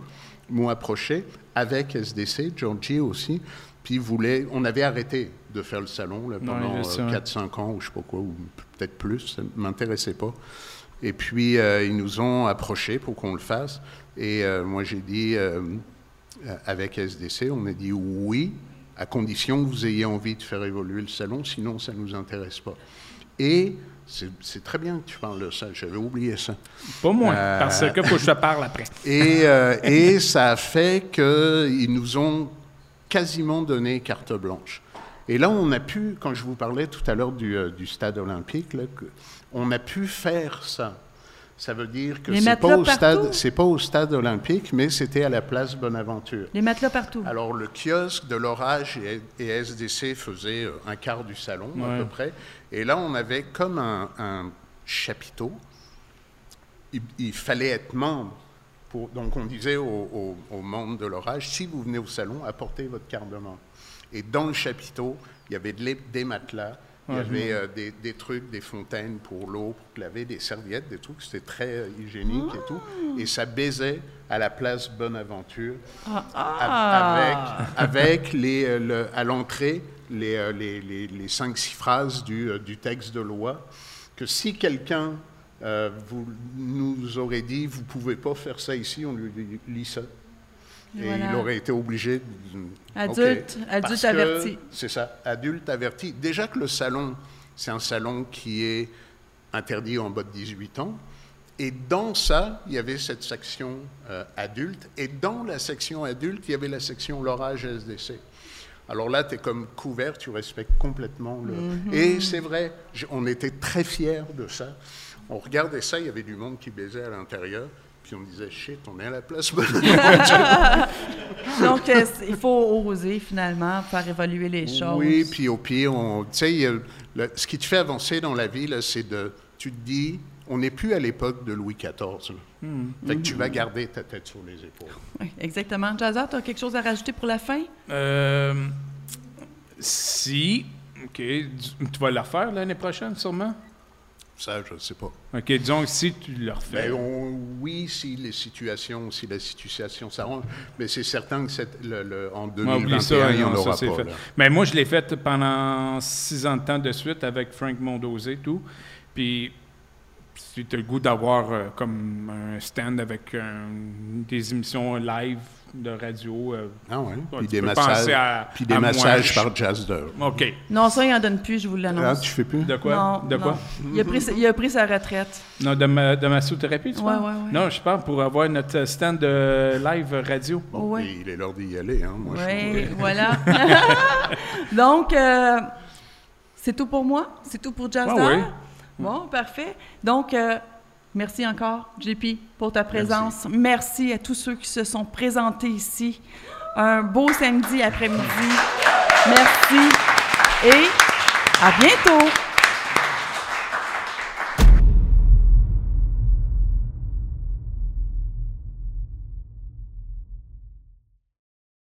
m'ont approché avec SDC, Georgie aussi. Puis ils voulaient, on avait arrêté de faire le salon là, pendant je sais, ouais. 4-5 ans, ou je sais pas quoi, ou peut-être plus. Ça ne m'intéressait pas. Et puis, euh, ils nous ont approchés pour qu'on le fasse. Et euh, moi, j'ai dit, euh, euh, avec SDC, on a dit oui, à condition que vous ayez envie de faire évoluer le salon, sinon ça ne nous intéresse pas. Et c'est c'est très bien que tu parles de ça, j'avais oublié ça. Pas moi, Euh, parce que faut que je te parle après. [LAUGHS] Et, euh, et ça a fait qu'ils nous ont quasiment donné carte blanche. Et là, on a pu, quand je vous parlais tout à l'heure du, euh, du stade olympique, là, que- on a pu faire ça. Ça veut dire que Les c'est pas, au partout? stade, c'est pas au stade olympique, mais c'était à la place Bonaventure. les matelas partout. Alors, le kiosque de l'orage et, et SDC faisait euh, un quart du salon, à peu près. Et là, on avait comme un, un chapiteau. Il, il fallait être membre. Pour, donc, on disait aux, membres de l'orage, si vous venez au salon, apportez votre carte de membre. Et dans le chapiteau, il y avait de des matelas, il y avait euh, des, des trucs, des fontaines pour l'eau, pour laver, des serviettes, des trucs. C'était très euh, hygiénique et tout. Et ça baisait à la place Bonaventure Ah, avec, avec les, euh, le- à l'entrée les, euh, les, les, les cinq, six phrases du, euh, du texte de loi, que si quelqu'un euh, vous, nous aurait dit, vous ne pouvez pas faire ça ici, on lui lis ça. Et voilà. il aurait été obligé de... Adulte, adulte averti. C'est ça, adulte averti. Déjà que le salon, c'est un salon qui est interdit en bas de 18 ans. Et dans ça, il y avait cette section euh, adulte. Et dans la section adulte, il y avait la section l'orage SDC. Alors là, tu es comme couvert, tu respectes complètement le... Mm-hmm. Et c'est vrai, on était très fiers de ça. On regardait ça, il y avait du monde qui baisait à l'intérieur. Puis on disait, shit, on est à la place. [LAUGHS] Donc, euh, il faut oser finalement faire évoluer les choses. Oui, puis au pire, on- le- ce qui te fait avancer dans la vie, c'est de, tu te dis, on n'est plus à l'époque de Louis XIV. là. Fait que tu vas garder ta tête sur les épaules. Oui, exactement. Jazzer, tu as quelque chose à rajouter pour la fin? Euh, si, OK, tu vas la refaire l'année prochaine, sûrement? Ça, je ne sais pas. OK, disons que si tu le refais. Ben, on- oui, si les situations, si la situation s'arrange, mais c'est certain que cette- le- le- en Ouais, oublie 2021, ça, il n'y en non, ça, aura c'est pas. fait. Mais moi, je l'ai fait pendant six ans de temps de suite avec Frank Mondosé et tout. Puis, si tu as le goût d'avoir euh, comme un stand avec euh, des émissions live de radio, euh, Ah ouais. Ouais, Puis tu des peux massages, penser à- puis des à moi. massages par Jasder. OK. Non, ça, il en donne plus, je vous Ah, l'annonce. tu fais plus? De quoi? Non, de quoi? non. Il a, pris, sa- il a pris sa retraite. Non, de, ma, de massothérapie, tu Ouais, parles? ouais, ouais. Non, je parle pour avoir notre stand de live radio. Bon, Ouais. et il est l'heure d'y aller. Hein. Moi, je Oui, voilà. [LAUGHS] [LAUGHS] Donc, euh, c'est tout pour moi? C'est tout pour Jazz Ah oui. Bon, parfait. Donc, euh, merci encore, JP, pour ta présence. Merci. à tous ceux qui se sont présentés ici. Un beau samedi après-midi. Merci. Et à bientôt.